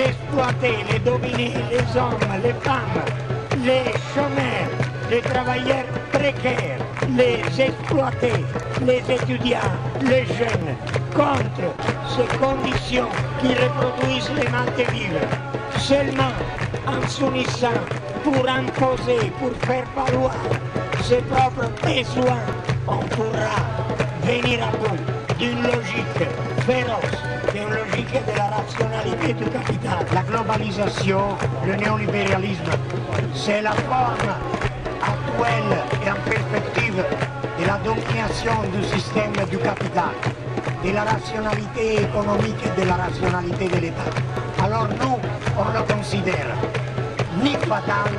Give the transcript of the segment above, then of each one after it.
exploités, les dominés, les hommes, les femmes, les chômeurs, les travailleurs précaires, les exploités, les étudiants, les jeunes, contre ces conditions qui reproduisent les vivre. Seulement en s'unissant pour imposer, pour faire valoir ses propres besoins, on pourra venir à bout d'une logique féroce, d'une logique de la rationalité du capital. La globalisation, le néolibéralisme, c'est la forme actuelle et en perspective de la domination du système du capital, de la rationalité économique et de la rationalité de l'État. Alors nous, on le considère ni fatal,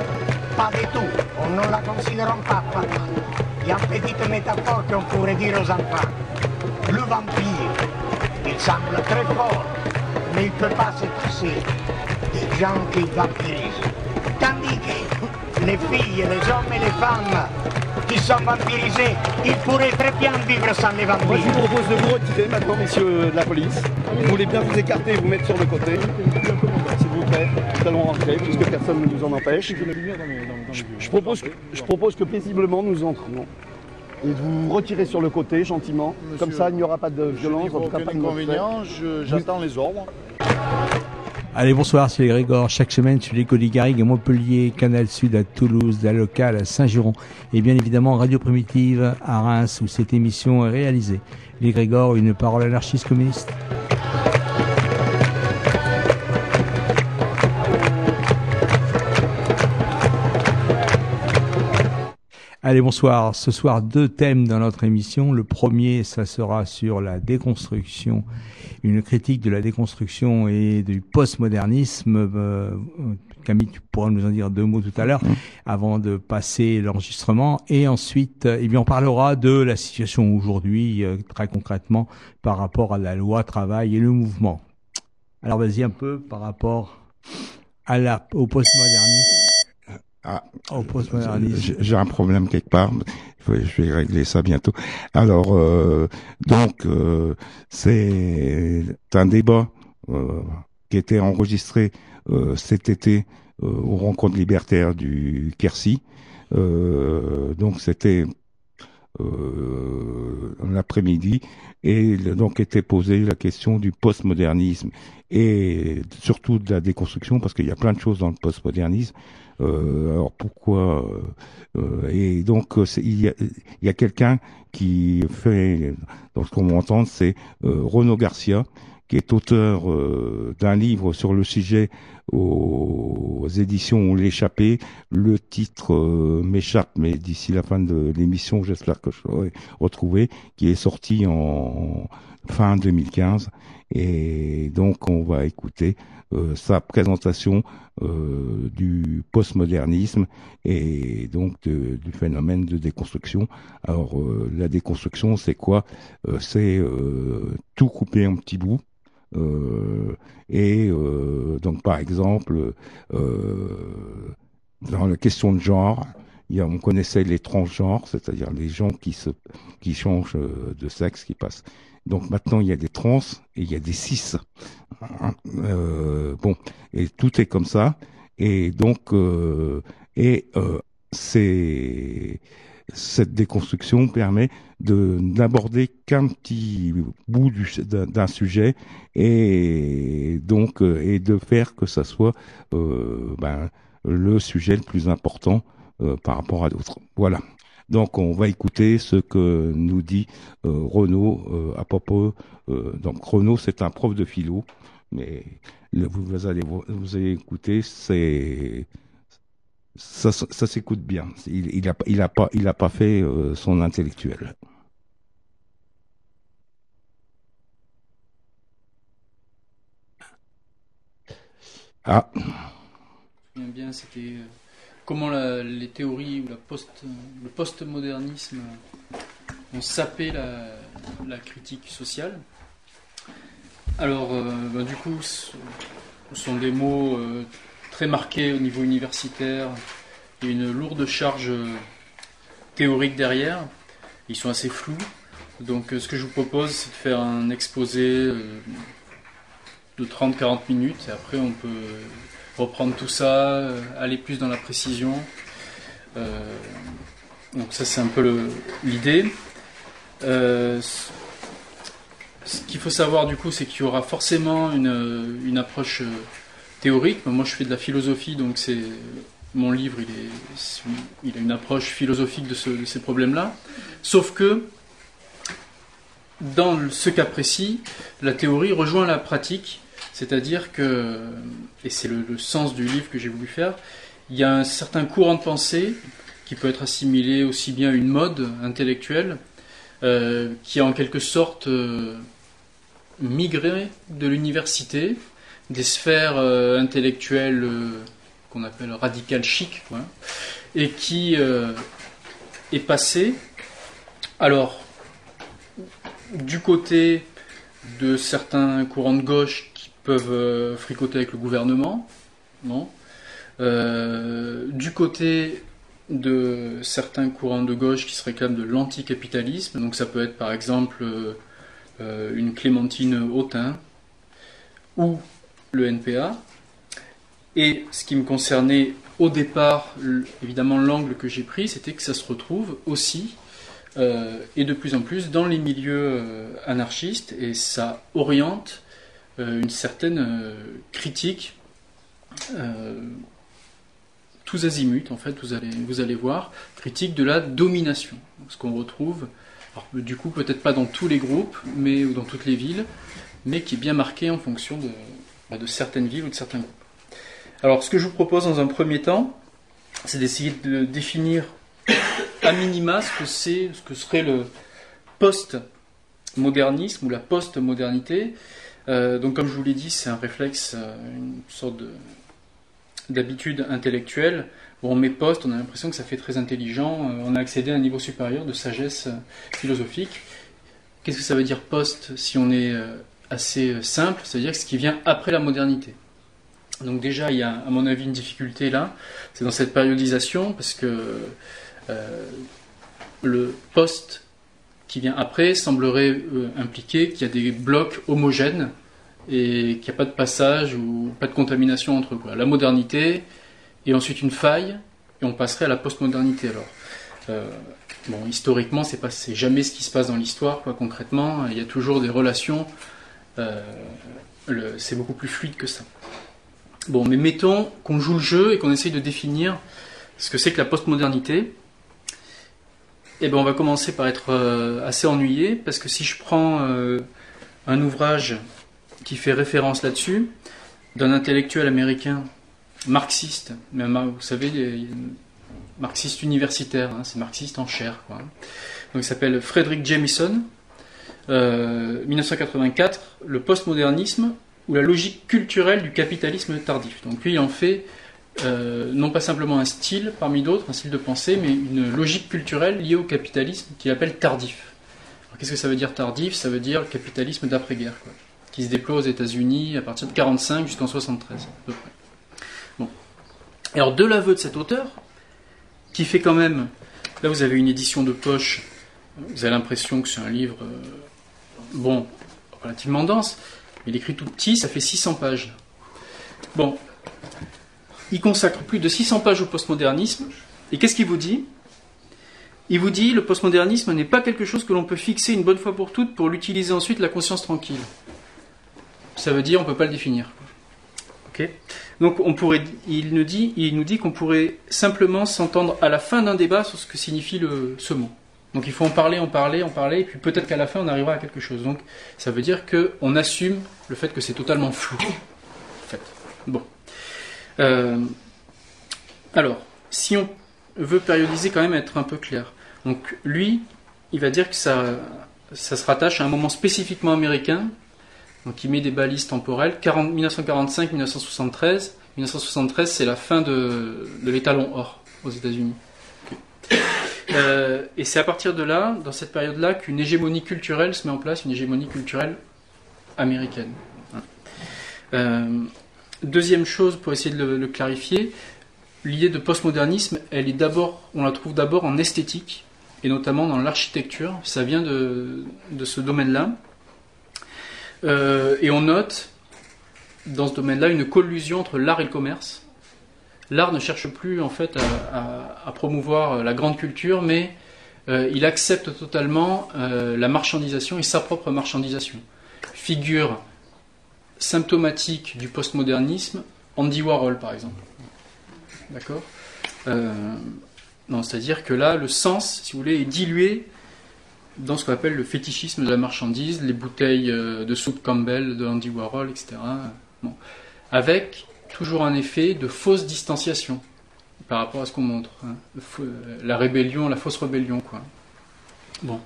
pas du tout. On ne la considère pas fatale. Il y a une petite métaphore qu'on pourrait dire aux enfants. Le vampire, il semble très fort, mais il ne peut pas se passer des gens qui vampirisent. Tandis que les filles, les hommes et les femmes qui sont vampirisés, ils pourraient très bien vivre sans les Moi, je vampires. vous propose de vous retirer maintenant, messieurs de la police. Vous voulez bien vous écarter et vous mettre sur le côté. S'il vous plaît, nous allons rentrer puisque personne ne nous en empêche. Je, propose, que- je propose que paisiblement nous entrions. Et de vous retirer sur le côté gentiment. Comme ça, il n'y aura pas de violence, en tout cas pas fait. j'attends les ordres. Allez, bonsoir, c'est les Grégor. Chaque semaine sur l'écho des Garrigues à Montpellier, Canal Sud à Toulouse, la locale à Saint-Giron et bien évidemment Radio Primitive à Reims où cette émission est réalisée. Les Grégor, une parole anarchiste communiste. Allez, bonsoir. Ce soir, deux thèmes dans notre émission. Le premier, ça sera sur la déconstruction, une critique de la déconstruction et du postmodernisme. Euh, Camille, tu pourras nous en dire deux mots tout à l'heure, avant de passer l'enregistrement. Et ensuite, euh, eh bien, on parlera de la situation aujourd'hui, euh, très concrètement, par rapport à la loi travail et le mouvement. Alors, vas-y un peu par rapport à la, au postmodernisme. Ah, postmodernisme. j'ai un problème quelque part. Je vais régler ça bientôt. Alors, euh, donc, euh, c'est un débat euh, qui était enregistré euh, cet été euh, aux rencontres libertaires du Quercy. Euh, donc, c'était euh, l'après-midi et le- donc était posée la question du postmodernisme et surtout de la déconstruction parce qu'il y a plein de choses dans le postmodernisme. Euh, alors pourquoi euh, euh, Et donc euh, il y a, y a quelqu'un qui fait, donc ce qu'on va entendre, c'est euh, Renaud Garcia, qui est auteur euh, d'un livre sur le sujet aux, éditions L'échappée. Le titre euh, m'échappe, mais d'ici la fin de l'émission, j'espère que je l'aurai retrouvé, qui est sorti en fin 2015. Et donc on va écouter euh, sa présentation euh, du postmodernisme et donc de- du phénomène de déconstruction. Alors euh, la déconstruction, c'est quoi? Euh, C'est tout couper en petits bouts. Euh, et euh, donc par exemple, euh, dans la question de genre, on connaissait les transgenres, c'est-à-dire les gens qui se qui changent de sexe, qui passent. Donc maintenant il y a des trans et il y a des cis. Hein, bon, et tout est comme ça. Et donc, et c'est cette déconstruction permet de n'aborder qu'un petit bout du- d'un sujet et donc euh, et de faire que ça soit euh, ben, le sujet le plus important euh, par rapport à d'autres. Voilà. Donc on va écouter ce que nous dit Renaud à propos. donc Renaud c'est un prof de philo, mais vous, allez vo- vous allez écouter c'est ça, s'écoute bien. Il, il il a pas pas fait son intellectuel. Ah, euh, comment les théories ou le postmodernisme ont sapé la, critique sociale. Alors, euh, ben, du coup, ce sont des mots euh, très marqués au niveau universitaire. Il y a une lourde charge théorique derrière. Ils sont assez flous. Donc, ce que je vous propose, c'est de faire un exposé de 30-40 minutes et après on peut reprendre tout ça, euh, aller plus dans la précision. Euh, donc ça c'est un peu l'idée. Euh, ce qu'il faut savoir du coup, c'est qu'il y aura forcément une, approche théorique. Moi je fais de la philosophie, donc c'est mon livre, il, est, a une approche philosophique de, de ces problèmes-là. Sauf que dans ce cas précis, la théorie rejoint la pratique, c'est-à-dire que, et c'est le, sens du livre que j'ai voulu faire, il y a un certain courant de pensée qui peut être assimilé aussi bien à une mode intellectuelle, euh, qui a en quelque sorte euh, migré de l'université, des sphères euh, intellectuelles qu'on appelle radicales chic, et qui est passé, alors, du côté de certains courants de gauche peuvent euh, fricoter avec le gouvernement, non euh, du côté de certains courants de gauche qui se réclament de l'anticapitalisme, donc ça peut être par exemple euh, une Clémentine Autain ou le NPA. Et ce qui me concernait au départ, évidemment l'angle que j'ai pris, c'était que ça se retrouve aussi et de plus en plus dans les milieux anarchistes et ça oriente une certaine critique tous azimuts en fait vous allez, vous allez voir critique de la domination ce qu'on retrouve du coup peut-être pas dans tous les groupes mais ou dans toutes les villes mais qui est bien marqué en fonction de, bah, de certaines villes ou de certains groupes alors ce que je vous propose dans un premier temps c'est d'essayer de définir à minima ce que c'est, ce que serait le post-modernisme ou la post-modernité. Euh, donc, comme je vous l'ai dit, c'est un réflexe, euh, une sorte d'habitude intellectuelle. Bon, on met post, on a l'impression que ça fait très intelligent, euh, on a accédé à un niveau supérieur de sagesse philosophique. Qu'est-ce que ça veut dire post si on est assez simple? C'est-à-dire ce qui vient après la modernité. Donc déjà, il y a à mon avis une difficulté là, c'est dans cette périodisation, parce que le poste qui vient après semblerait euh, impliquer qu'il y a des blocs homogènes et qu'il n'y a pas de passage ou pas de contamination entre eux. La modernité et ensuite une faille et on passerait à la postmodernité alors. Euh, bon, historiquement, c'est pas, jamais ce qui se passe dans l'histoire, quoi. Concrètement, il y a toujours des relations. c'est beaucoup plus fluide que ça. Bon, mais mettons qu'on joue le jeu et qu'on essaye de définir ce que c'est que la postmodernité. Eh bien, on va commencer par être euh, assez ennuyé, parce que si je prends euh, un ouvrage qui fait référence là-dessus, d'un intellectuel américain marxiste, mais vous savez, marxiste universitaire, hein, c'est marxiste en chair. Quoi. Donc, il s'appelle Frederick Jamison, 1984, euh, le postmodernisme ou la logique culturelle du capitalisme tardif. Donc lui, il en fait euh, non pas simplement un style parmi d'autres, un style de pensée, mais une logique culturelle liée au capitalisme qu'il appelle tardif. Qu'est-ce que ça veut dire tardif? Ça veut dire capitalisme d'après-guerre, qui se déploie aux États-Unis à partir de 1945 jusqu'en 73, à peu près. Bon. Alors, de l'aveu de cet auteur, qui fait quand même. Là, vous avez une édition de poche, vous avez l'impression que c'est un livre, euh, bon, relativement dense, mais il écrit tout petit, ça fait 600 pages. Bon, il consacre plus de 600 pages au postmodernisme. Et qu'est-ce qu'il vous dit? Il vous dit le postmodernisme n'est pas quelque chose que l'on peut fixer une bonne fois pour toutes pour l'utiliser ensuite la conscience tranquille. Ça veut dire on ne peut pas le définir. Ok Donc on pourrait, il nous dit, il nous dit qu'on pourrait simplement s'entendre à la fin d'un débat sur ce que signifie le, ce mot. Donc il faut en parler, en parler, en parler, et puis peut-être qu'à la fin on arrivera à quelque chose. Donc ça veut dire qu'on assume le fait que c'est totalement flou. En fait. Bon. Euh, alors, si on veut périodiser quand même être un peu clair. Donc lui, il va dire que ça, ça se rattache à un moment spécifiquement américain. Donc il met des balises temporelles. 1945-1973. 1973, c'est la fin de, l'étalon or aux États-Unis. Euh, et c'est à partir de là, dans cette période-là, qu'une hégémonie culturelle se met en place, une hégémonie culturelle américaine. Euh, Deuxième chose, pour essayer de le, clarifier, l'idée de postmodernisme, elle est d'abord, on la trouve d'abord en esthétique, et notamment dans l'architecture. Ça vient de, ce domaine-là. Euh, et on note dans ce domaine-là une collusion entre l'art et le commerce. L'art ne cherche plus en fait à, promouvoir la grande culture, mais euh, il accepte totalement euh, la marchandisation et sa propre marchandisation. Figure symptomatique du postmodernisme, Andy Warhol par exemple. D'accord euh, C'est-à-dire que là, le sens, si vous voulez, est dilué dans ce qu'on appelle le fétichisme de la marchandise, les bouteilles euh, de soupe Campbell de Andy Warhol, etc. Avec toujours un effet de fausse distanciation par rapport à ce qu'on montre. Hein. La rébellion, la fausse rébellion, quoi. Bon.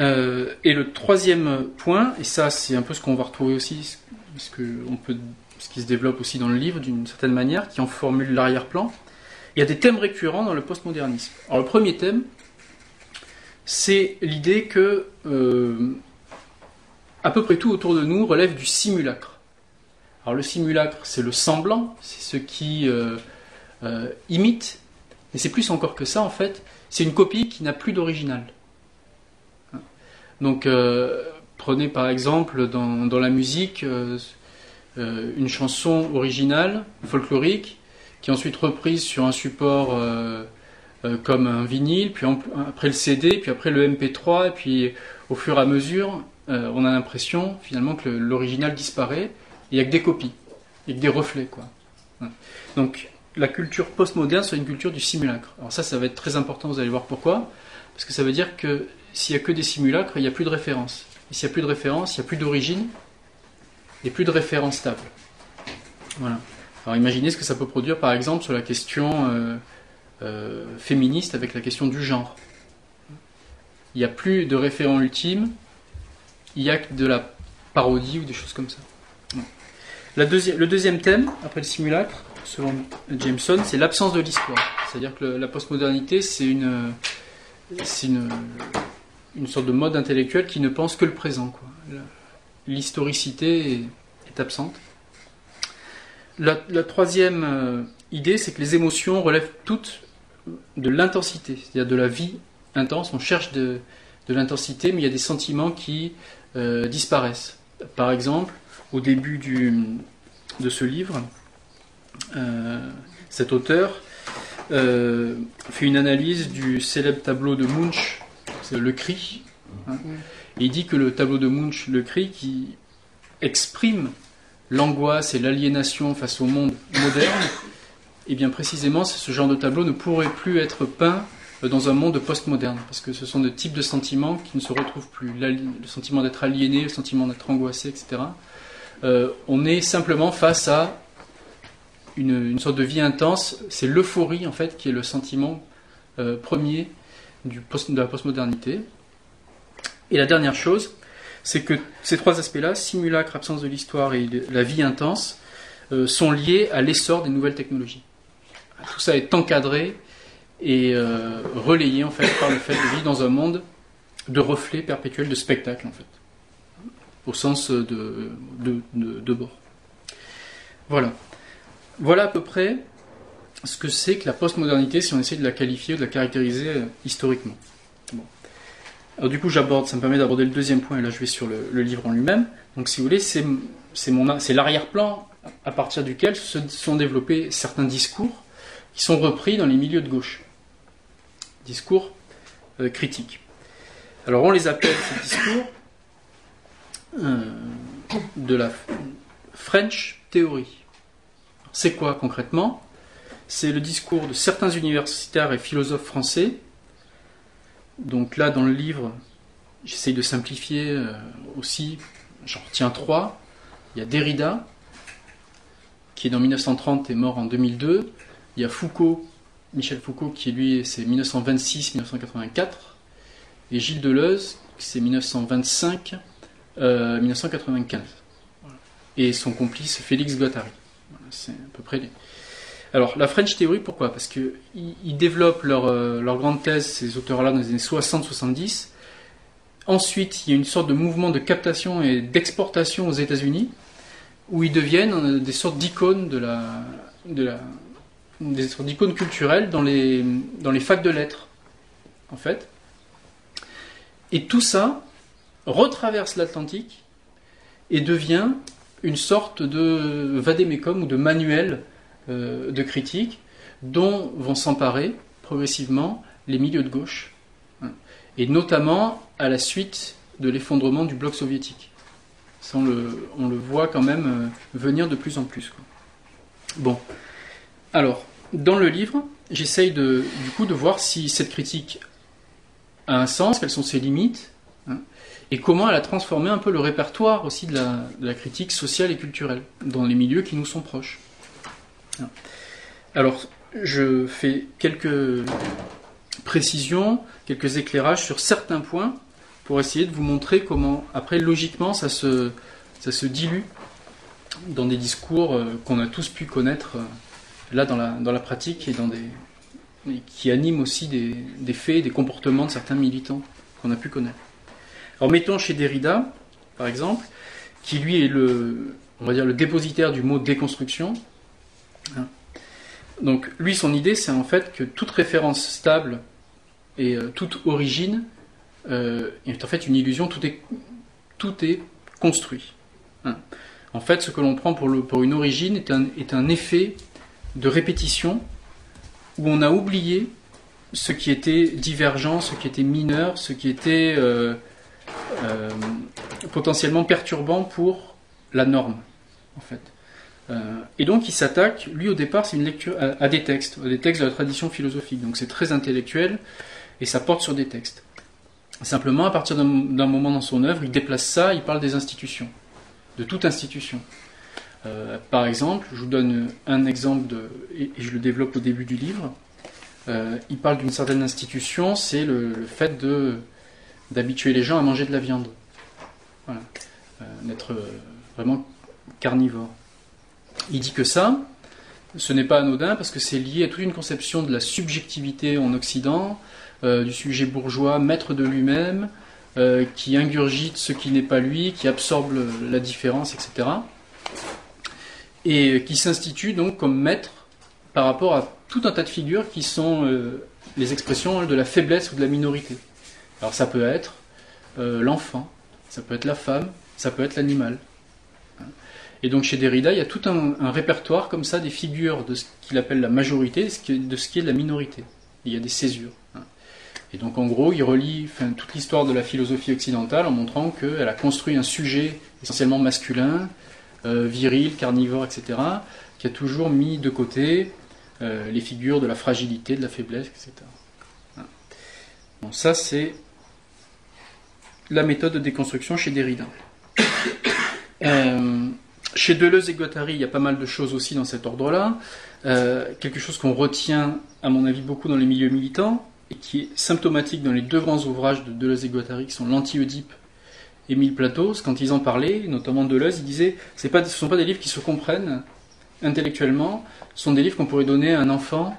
Euh, et le troisième point, et ça c'est un peu ce qu'on va retrouver aussi, ce, peut, ce qui se développe aussi dans le livre d'une certaine manière, qui en formule l'arrière-plan, il y a des thèmes récurrents dans le postmodernisme. Alors le premier thème, c'est l'idée que euh, à peu près tout autour de nous relève du simulacre. Alors le simulacre, c'est le semblant, c'est ce qui euh, euh, imite, mais c'est plus encore que ça en fait, c'est une copie qui n'a plus d'original. Donc prenez par exemple dans, la musique une chanson originale, folklorique, qui est ensuite reprise sur un support euh, comme un vinyle, puis après le CD, puis après le MP3, et puis au fur et à mesure, euh, on a l'impression finalement que l'original disparaît, et il n'y a que des copies, a que des reflets. Quoi. Donc la culture postmoderne, c'est une culture du simulacre. Alors ça, ça va être très important, vous allez voir pourquoi, parce que ça veut dire que s'il n'y a que des simulacres, il n'y a plus de référence. S'il n'y a plus de référence, il n'y a plus d'origine, et plus de référence stable. Voilà. Alors imaginez ce que ça peut produire par exemple sur la question euh, euh, féministe avec la question du genre. Il n'y a plus de référent ultime, il y a que de la parodie ou des choses comme ça. Le deuxième thème, après le simulacre, selon Jameson, c'est l'absence de l'histoire. C'est-à-dire que la postmodernité, c'est une, une, sorte de mode intellectuel qui ne pense que le présent. L'historicité est, absente. La, troisième euh, idée, c'est que les émotions relèvent toutes de l'intensité, c'est-à-dire de la vie intense. On cherche de, l'intensité, mais il y a des sentiments qui euh, disparaissent. Par exemple, au début de ce livre, euh, cet auteur fait une analyse du célèbre tableau de Munch, c'est Le Cri. Hein. il dit que le tableau de Munch, Le Cri, qui exprime l'angoisse et l'aliénation face au monde moderne, et eh bien précisément, ce genre de tableau ne pourrait plus être peint dans un monde postmoderne, parce que ce sont des types de sentiments qui ne se retrouvent plus. Le sentiment d'être aliéné, le sentiment d'être angoissé, etc. Euh, on est simplement face à une, sorte de vie intense. C'est l'euphorie, en fait, qui est le sentiment euh, premier du de la postmodernité. Et la dernière chose, c'est que ces trois aspects-là, simulacre, absence de l'histoire et la vie intense, sont liés à l'essor des nouvelles technologies tout ça est encadré et euh, relayé en fait par le fait de vivre dans un monde de reflets perpétuels de spectacle en fait, au sens de, de, bord. Voilà. Voilà à peu près ce que c'est que la postmodernité si on essaie de la qualifier ou de la caractériser euh, historiquement. Alors du coup j'aborde, ça me permet d'aborder le deuxième point et là je vais sur le, livre en lui-même. Donc si vous voulez c'est, l'arrière-plan à partir duquel se sont développés certains discours qui sont repris dans les milieux de gauche. Discours euh, critiques. Alors on les appelle ces discours euh, de la French Theory. C'est quoi concrètement? C'est le discours de certains universitaires et philosophes français. Donc là, dans le livre, j'essaye de simplifier euh, aussi. J'en retiens trois. Il y a Derrida, qui est dans 1930 et mort en 2002. Il y a Foucault, Michel Foucault, qui lui, c'est 1926-1984, et Gilles Deleuze, c'est 1925-1995. Euh, et son complice Félix Guattari. c'est à peu près les. Alors, la French Theory, pourquoi? Parce qu'ils développent leur, euh, leur, grande thèse, ces auteurs-là, dans les années 60-70. Ensuite, il y a une sorte de mouvement de captation et d'exportation aux États-Unis, où ils deviennent euh, des sortes d'icônes de la, d'icônes culturelles dans les, dans les facs de lettres, en fait. Et tout ça retraverse l'Atlantique et devient une sorte de vadémécum ou de manuel euh, de critique dont vont s'emparer progressivement les milieux de gauche, hein, et notamment à la suite de l'effondrement du bloc soviétique. on, le, voit quand même euh, venir de plus en plus. Bon, alors, dans le livre, j'essaye du coup de voir si cette critique a un sens, quelles sont ses limites, hein, et comment elle a transformé un peu le répertoire aussi de la, critique sociale et culturelle dans les milieux qui nous sont proches. Hein. Alors, je fais quelques précisions, quelques éclairages sur certains points pour essayer de vous montrer comment, après, logiquement, ça se, ça dilue dans des discours euh, qu'on a tous pu connaître euh, là dans la, pratique et dans des, qui animent aussi des, faits, des comportements de certains militants qu'on a pu connaître. Alors mettons chez Derrida, par exemple, qui lui est le, on le dépositaire du mot déconstruction. Hein. Donc lui, son idée, c'est en fait que toute référence stable et euh, toute origine euh, est en fait une illusion, tout est, construit. Hein. En fait, ce que l'on prend pour, une origine est un, effet de répétition où on a oublié ce qui était divergent, ce qui était mineur, ce qui était euh, potentiellement perturbant pour la norme, en fait. Euh, et donc il s'attaque, lui au départ, c'est une lecture à, des textes, à des textes de la tradition philosophique. Donc c'est très intellectuel et ça porte sur des textes. Simplement, à partir d'un moment dans son œuvre, il déplace ça, il parle des institutions, de toute institution. Euh, par exemple, je vous donne un exemple, de, et, je le développe au début du livre. Euh, il parle d'une certaine institution, c'est le, fait de, d'habituer les gens à manger de la viande. D'être vraiment carnivore. Il dit que ça, ce n'est pas anodin parce que c'est lié à toute une conception de la subjectivité en Occident, du sujet bourgeois, maître de lui-même, qui ingurgite ce qui n'est pas lui, qui absorbe la différence, etc et qui s'institue donc comme maître par rapport à tout un tas de figures qui sont euh, les expressions de la faiblesse ou de la minorité. Alors ça peut être euh, l'enfant, ça peut être la femme, ça peut être l'animal. Et donc chez Derrida, il y a tout un, répertoire comme ça des figures de ce qu'il appelle la majorité, de ce qui est la minorité. Il y a des césures. Et donc en gros, il relie toute l'histoire de la philosophie occidentale en montrant qu'elle a construit un sujet essentiellement masculin, euh, viril, carnivore, etc., qui a toujours mis de côté euh, les figures de la fragilité, de la faiblesse, etc. Bon, ça, c'est la méthode de déconstruction chez Derrida. Euh, chez Deleuze et Guattari, il y a pas mal de choses aussi dans cet ordre-là. quelque chose qu'on retient, à mon avis, beaucoup dans les milieux militants, et qui est symptomatique dans les deux grands ouvrages de Deleuze et Guattari, qui sont l'Anti-Oedipe Émile Platos, quand ils en parlaient, notamment Deleuze, il disait ce ne sont pas des livres qui se comprennent intellectuellement, ce sont des livres qu'on pourrait donner à un enfant.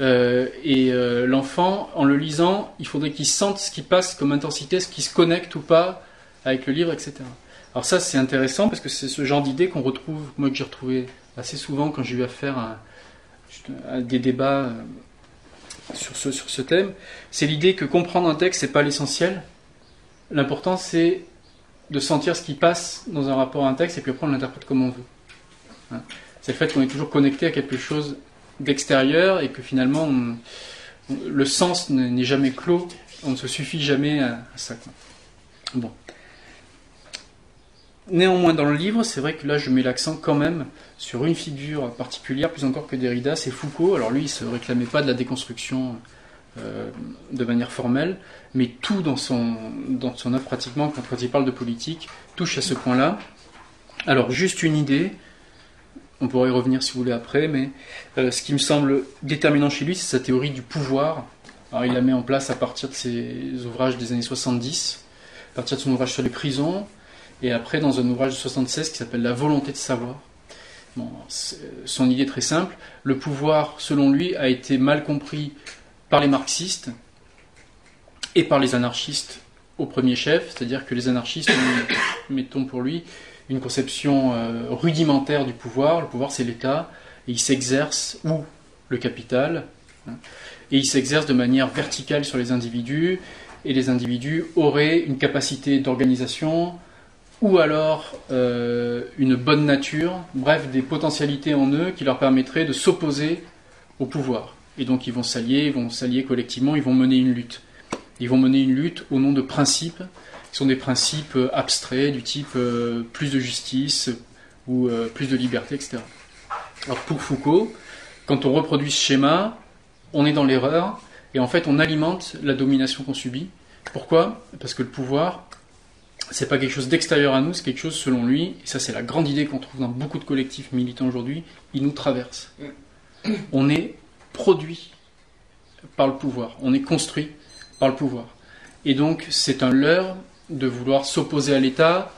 Euh, et euh, l'enfant, en le lisant, il faudrait qu'il sente ce qui passe comme intensité, ce qui se connecte ou pas avec le livre, etc. Alors ça, c'est intéressant parce que c'est ce genre d'idée qu'on retrouve, moi que j'ai retrouvé assez souvent quand j'ai eu affaire à, des débats euh, sur ce, sur ce thème. C'est l'idée que comprendre un texte, c'est pas l'essentiel, L'important, c'est de sentir ce qui passe dans un rapport à un texte et puis après on l'interprète comme on veut. Hein. C'est le fait qu'on est toujours connecté à quelque chose d'extérieur et que finalement le sens n'est jamais clos, on ne se suffit jamais à, ça. Bon. Néanmoins, dans le livre, c'est vrai que là je mets l'accent quand même sur une figure particulière, plus encore que Derrida, c'est Foucault. Alors lui, il se réclamait pas de la déconstruction euh, de manière formelle, mais tout dans son, dans son œuvre pratiquement, quand il parle de politique, touche à ce point-là. Alors, juste une idée, on pourrait y revenir si vous voulez après, mais euh, ce qui me semble déterminant chez lui, c'est sa théorie du pouvoir. Alors, il la met en place à partir de ses ouvrages des années 70, à partir de son ouvrage sur les prisons, et après dans un ouvrage de 76 qui s'appelle La volonté de savoir. son idée est très simple. Le pouvoir, selon lui, a été mal compris par les marxistes et par les anarchistes au premier chef, c'est-à-dire que les anarchistes mettons pour lui, une conception euh, rudimentaire du pouvoir. Le pouvoir, c'est l'État, et il s'exerce, ou le capital, hein, et il s'exerce de manière verticale sur les individus, et les individus auraient une capacité d'organisation ou alors euh, une bonne nature, bref, des potentialités en eux qui leur permettraient de s'opposer au pouvoir. Et donc ils vont s'allier, ils vont s'allier collectivement, ils vont mener une lutte. Ils vont mener une lutte au nom de principes, qui sont des principes euh, abstraits, du type euh, plus de justice ou plus de liberté, etc. Alors pour Foucault, quand on reproduit ce schéma, on est dans l'erreur, et en fait on alimente la domination qu'on subit. Pourquoi? Parce que le pouvoir, c'est pas quelque chose d'extérieur à nous, c'est quelque chose selon lui, et ça c'est la grande idée qu'on trouve dans beaucoup de collectifs militants aujourd'hui, il nous traverse. On est produit par le pouvoir, on est construit par le pouvoir. Et donc c'est un leurre de vouloir s'opposer à l'État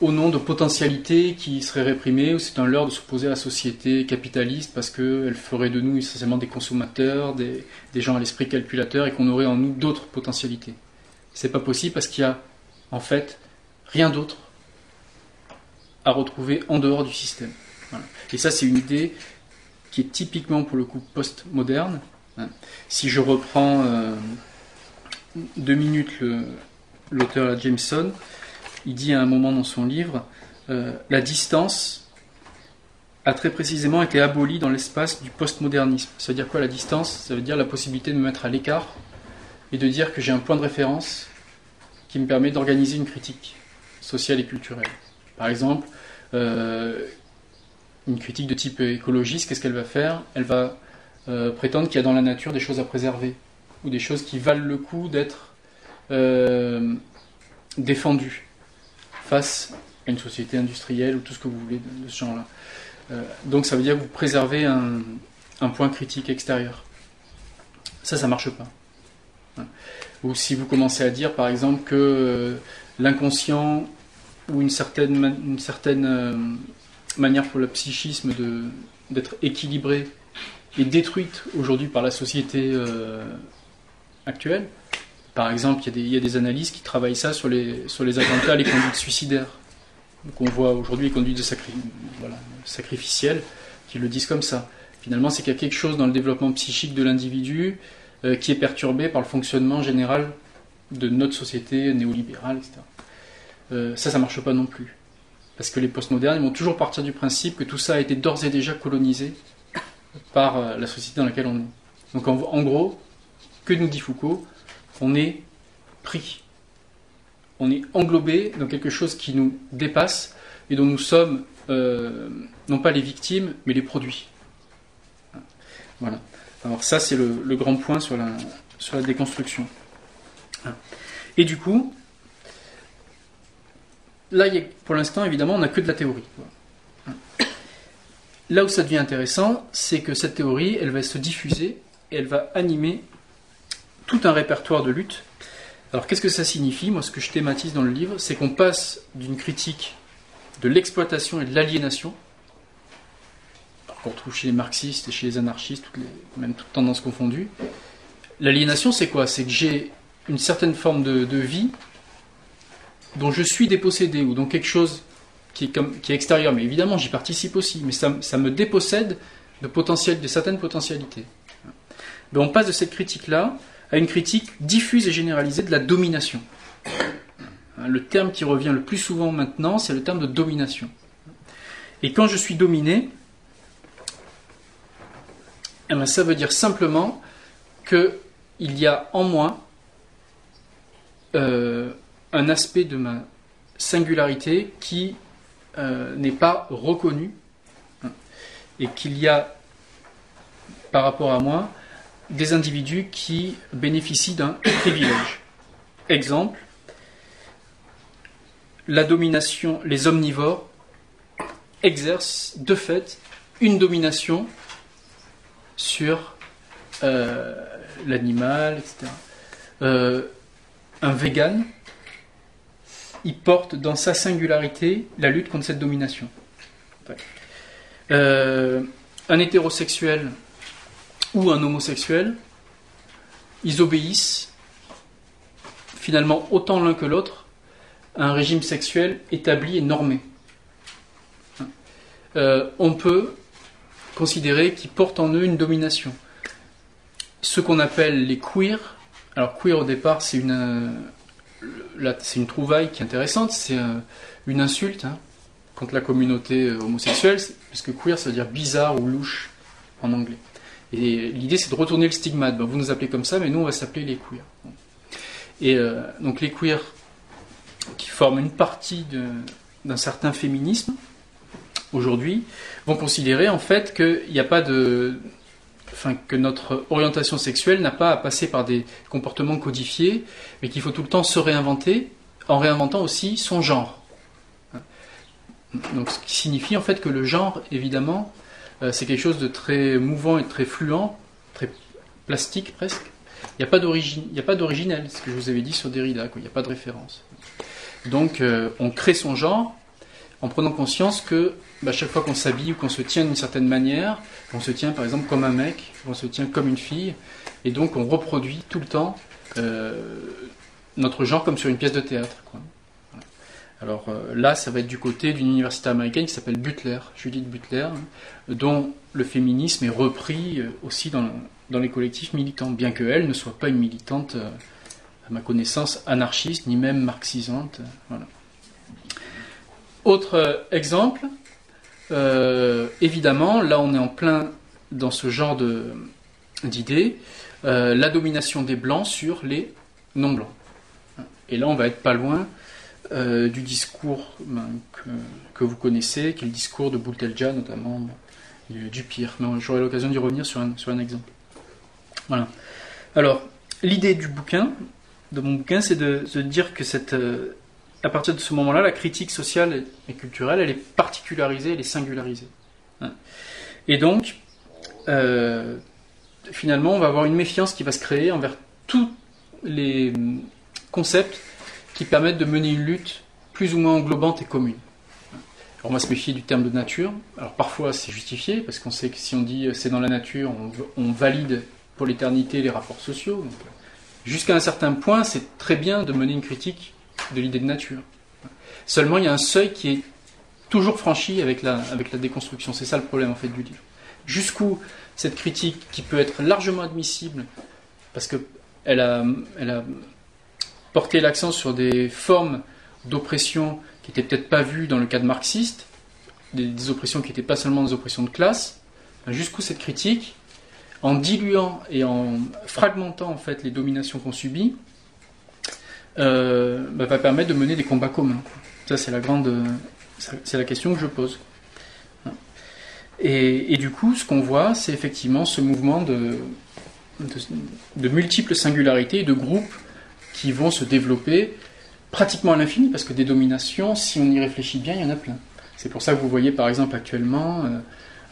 au nom de potentialités qui seraient réprimées, ou c'est un leurre de s'opposer à la société capitaliste parce qu'elle ferait de nous essentiellement des consommateurs, des, des gens à l'esprit calculateur, et qu'on aurait en nous d'autres potentialités. C'est pas possible parce qu'il y a en fait rien d'autre à retrouver en dehors du système. Et ça, c'est une idée qui est typiquement pour le coup post-moderne. Si je reprends euh, deux minutes l'auteur Jameson, il dit à un moment dans son livre euh, La distance a très précisément été abolie dans l'espace du postmodernisme. Ça veut dire quoi la distance? Ça veut dire la possibilité de me mettre à l'écart et de dire que j'ai un point de référence qui me permet d'organiser une critique sociale et culturelle. Par exemple, euh, une critique de type écologiste, qu'est-ce qu'elle va faire? Elle va euh, prétendre qu'il y a dans la nature des choses à préserver, ou des choses qui valent le coup d'être euh, défendues face à une société industrielle ou tout ce que vous voulez de, ce genre-là. donc ça veut dire que vous préservez un, un point critique extérieur. Ça, ça marche pas. Ou si vous commencez à dire, par exemple, que euh, l'inconscient ou une certaine, euh, manière pour le psychisme d'être équilibré est détruite aujourd'hui par la société euh, actuelle. Par exemple, il y, a des, analyses qui travaillent ça sur les, attentats, les conduites suicidaires. Donc on voit aujourd'hui les conduites voilà, sacrificielles qui le disent comme ça. Finalement, c'est qu'il y a quelque chose dans le développement psychique de l'individu euh, qui est perturbé par le fonctionnement général de notre société néolibérale, etc. Euh, ça, ça marche pas non plus. Parce que les postmodernes vont toujours partir du principe que tout ça a été d'ores et déjà colonisé par euh, la société dans laquelle on est. Donc en, gros, que nous dit Foucault On est pris. On est englobé dans quelque chose qui nous dépasse et dont nous sommes non pas les victimes, mais les produits. Voilà. Alors ça, c'est le, grand point sur la, déconstruction. Et du coup, là, pour l'instant, évidemment, on n'a que de la théorie. Là où ça devient intéressant, c'est que cette théorie, elle va se diffuser et elle va animer tout un répertoire de lutte. Alors qu'est-ce que ça signifie? Moi, ce que je thématise dans le livre, c'est qu'on passe d'une critique de l'exploitation et de l'aliénation qu'on retrouve chez les marxistes et chez les anarchistes, toutes les, même toutes tendances confondues. L'aliénation, c'est quoi? C'est que j'ai une certaine forme de, vie dont je suis dépossédé, ou dont quelque chose qui est, extérieur. Mais évidemment, j'y participe aussi, mais ça, ça, me dépossède de, potentiel, de certaines potentialités. Mais on passe de cette critique-là à une critique diffuse et généralisée de la domination. Le terme qui revient le plus souvent maintenant, c'est le terme de domination. Et quand je suis dominé, eh ben, ça veut dire simplement qu'il y a en moi euh, un aspect de ma singularité qui euh, n'est pas reconnu hein, et qu'il y a par rapport à moi des individus qui bénéficient d'un privilège. Exemple, la domination, les omnivores exercent de fait une domination sur euh, l'animal, etc. Euh, un vegan, il porte dans sa singularité la lutte contre cette domination. Euh, un hétérosexuel ou un homosexuel, ils obéissent finalement autant l'un que l'autre à un régime sexuel établi et normé. on peut considérer qu'ils portent en eux une domination. Ce qu'on appelle les queers, alors queer au départ c'est une, c'est une trouvaille qui est intéressante, c'est euh, une insulte hein, contre la communauté euh, homosexuelle, parce que queer, ça veut dire bizarre ou louche en anglais. Et l'idée, c'est de retourner le stigmate. Ben, vous nous appelez comme ça, mais nous, on va s'appeler les queers. Et euh, donc, les queers qui forment une partie d'un certain féminisme, aujourd'hui, vont considérer en fait a pas de, enfin, que notre orientation sexuelle n'a pas à passer par des comportements codifiés, mais qu'il faut tout le temps se réinventer, en réinventant aussi son genre. Donc, ce qui signifie en fait que le genre, évidemment, euh, c'est quelque chose de très mouvant et très fluent, très plastique presque. Il n'y a pas d'originel, ce que je vous avais dit sur Derrida, il n'y a pas de référence. Donc, euh, on crée son genre en prenant conscience que bah, chaque fois qu'on s'habille ou qu'on se tient d'une certaine manière, on se tient par exemple comme un mec, on se tient comme une fille, et donc on reproduit tout le temps euh, notre genre comme sur une pièce de théâtre. Alors euh, là, ça va être du côté d'une université américaine qui s'appelle Butler, Judith Butler, dont le féminisme est repris euh, aussi dans, les collectifs militants, bien qu'elle ne soit pas une militante, à ma connaissance, anarchiste, ni même marxisante. Autre exemple, euh, évidemment, là on est en plein dans ce genre d'idées, euh, la domination des blancs sur les non-blancs. Et là on va être pas loin euh, du discours ben, que, vous connaissez, qui est le discours de Boutelja notamment, du, pire. Mais j'aurai l'occasion d'y revenir sur un, sur un exemple. Voilà. Alors, l'idée du bouquin, de mon bouquin, c'est de, de, dire que cette à partir de ce moment-là, la critique sociale et culturelle, elle est particularisée, elle est singularisée. Hein. Et donc, euh, finalement, on va avoir une méfiance qui va se créer envers tous les concepts qui permettent de mener une lutte plus ou moins englobante et commune. On va se méfier du terme de nature. Alors parfois c'est justifié, parce qu'on sait que si on dit c'est dans la nature, on, valide pour l'éternité les rapports sociaux. Jusqu'à un certain point, c'est très bien de mener une critique de l'idée de nature. Seulement, il y a un seuil qui est toujours franchi avec la, avec la déconstruction. C'est ça le problème en fait du livre. Jusqu'où cette critique, qui peut être largement admissible, parce qu'elle a, elle a porté l'accent sur des formes d'oppression qui n'étaient peut-être pas vues dans le cadre marxiste, des, oppressions qui n'étaient pas seulement des oppressions de classe, jusqu'où cette critique, en diluant et en fragmentant en fait les dominations qu'on subit, euh, bah, va permettre de mener des combats communs. Ça, c'est la grande, c'est la question que je pose. Et, du coup, ce qu'on voit, c'est effectivement ce mouvement de, multiples singularités de groupes qui vont se développer pratiquement à l'infini, parce que des dominations, si on y réfléchit bien, il y en a plein. C'est pour ça que vous voyez par exemple actuellement euh,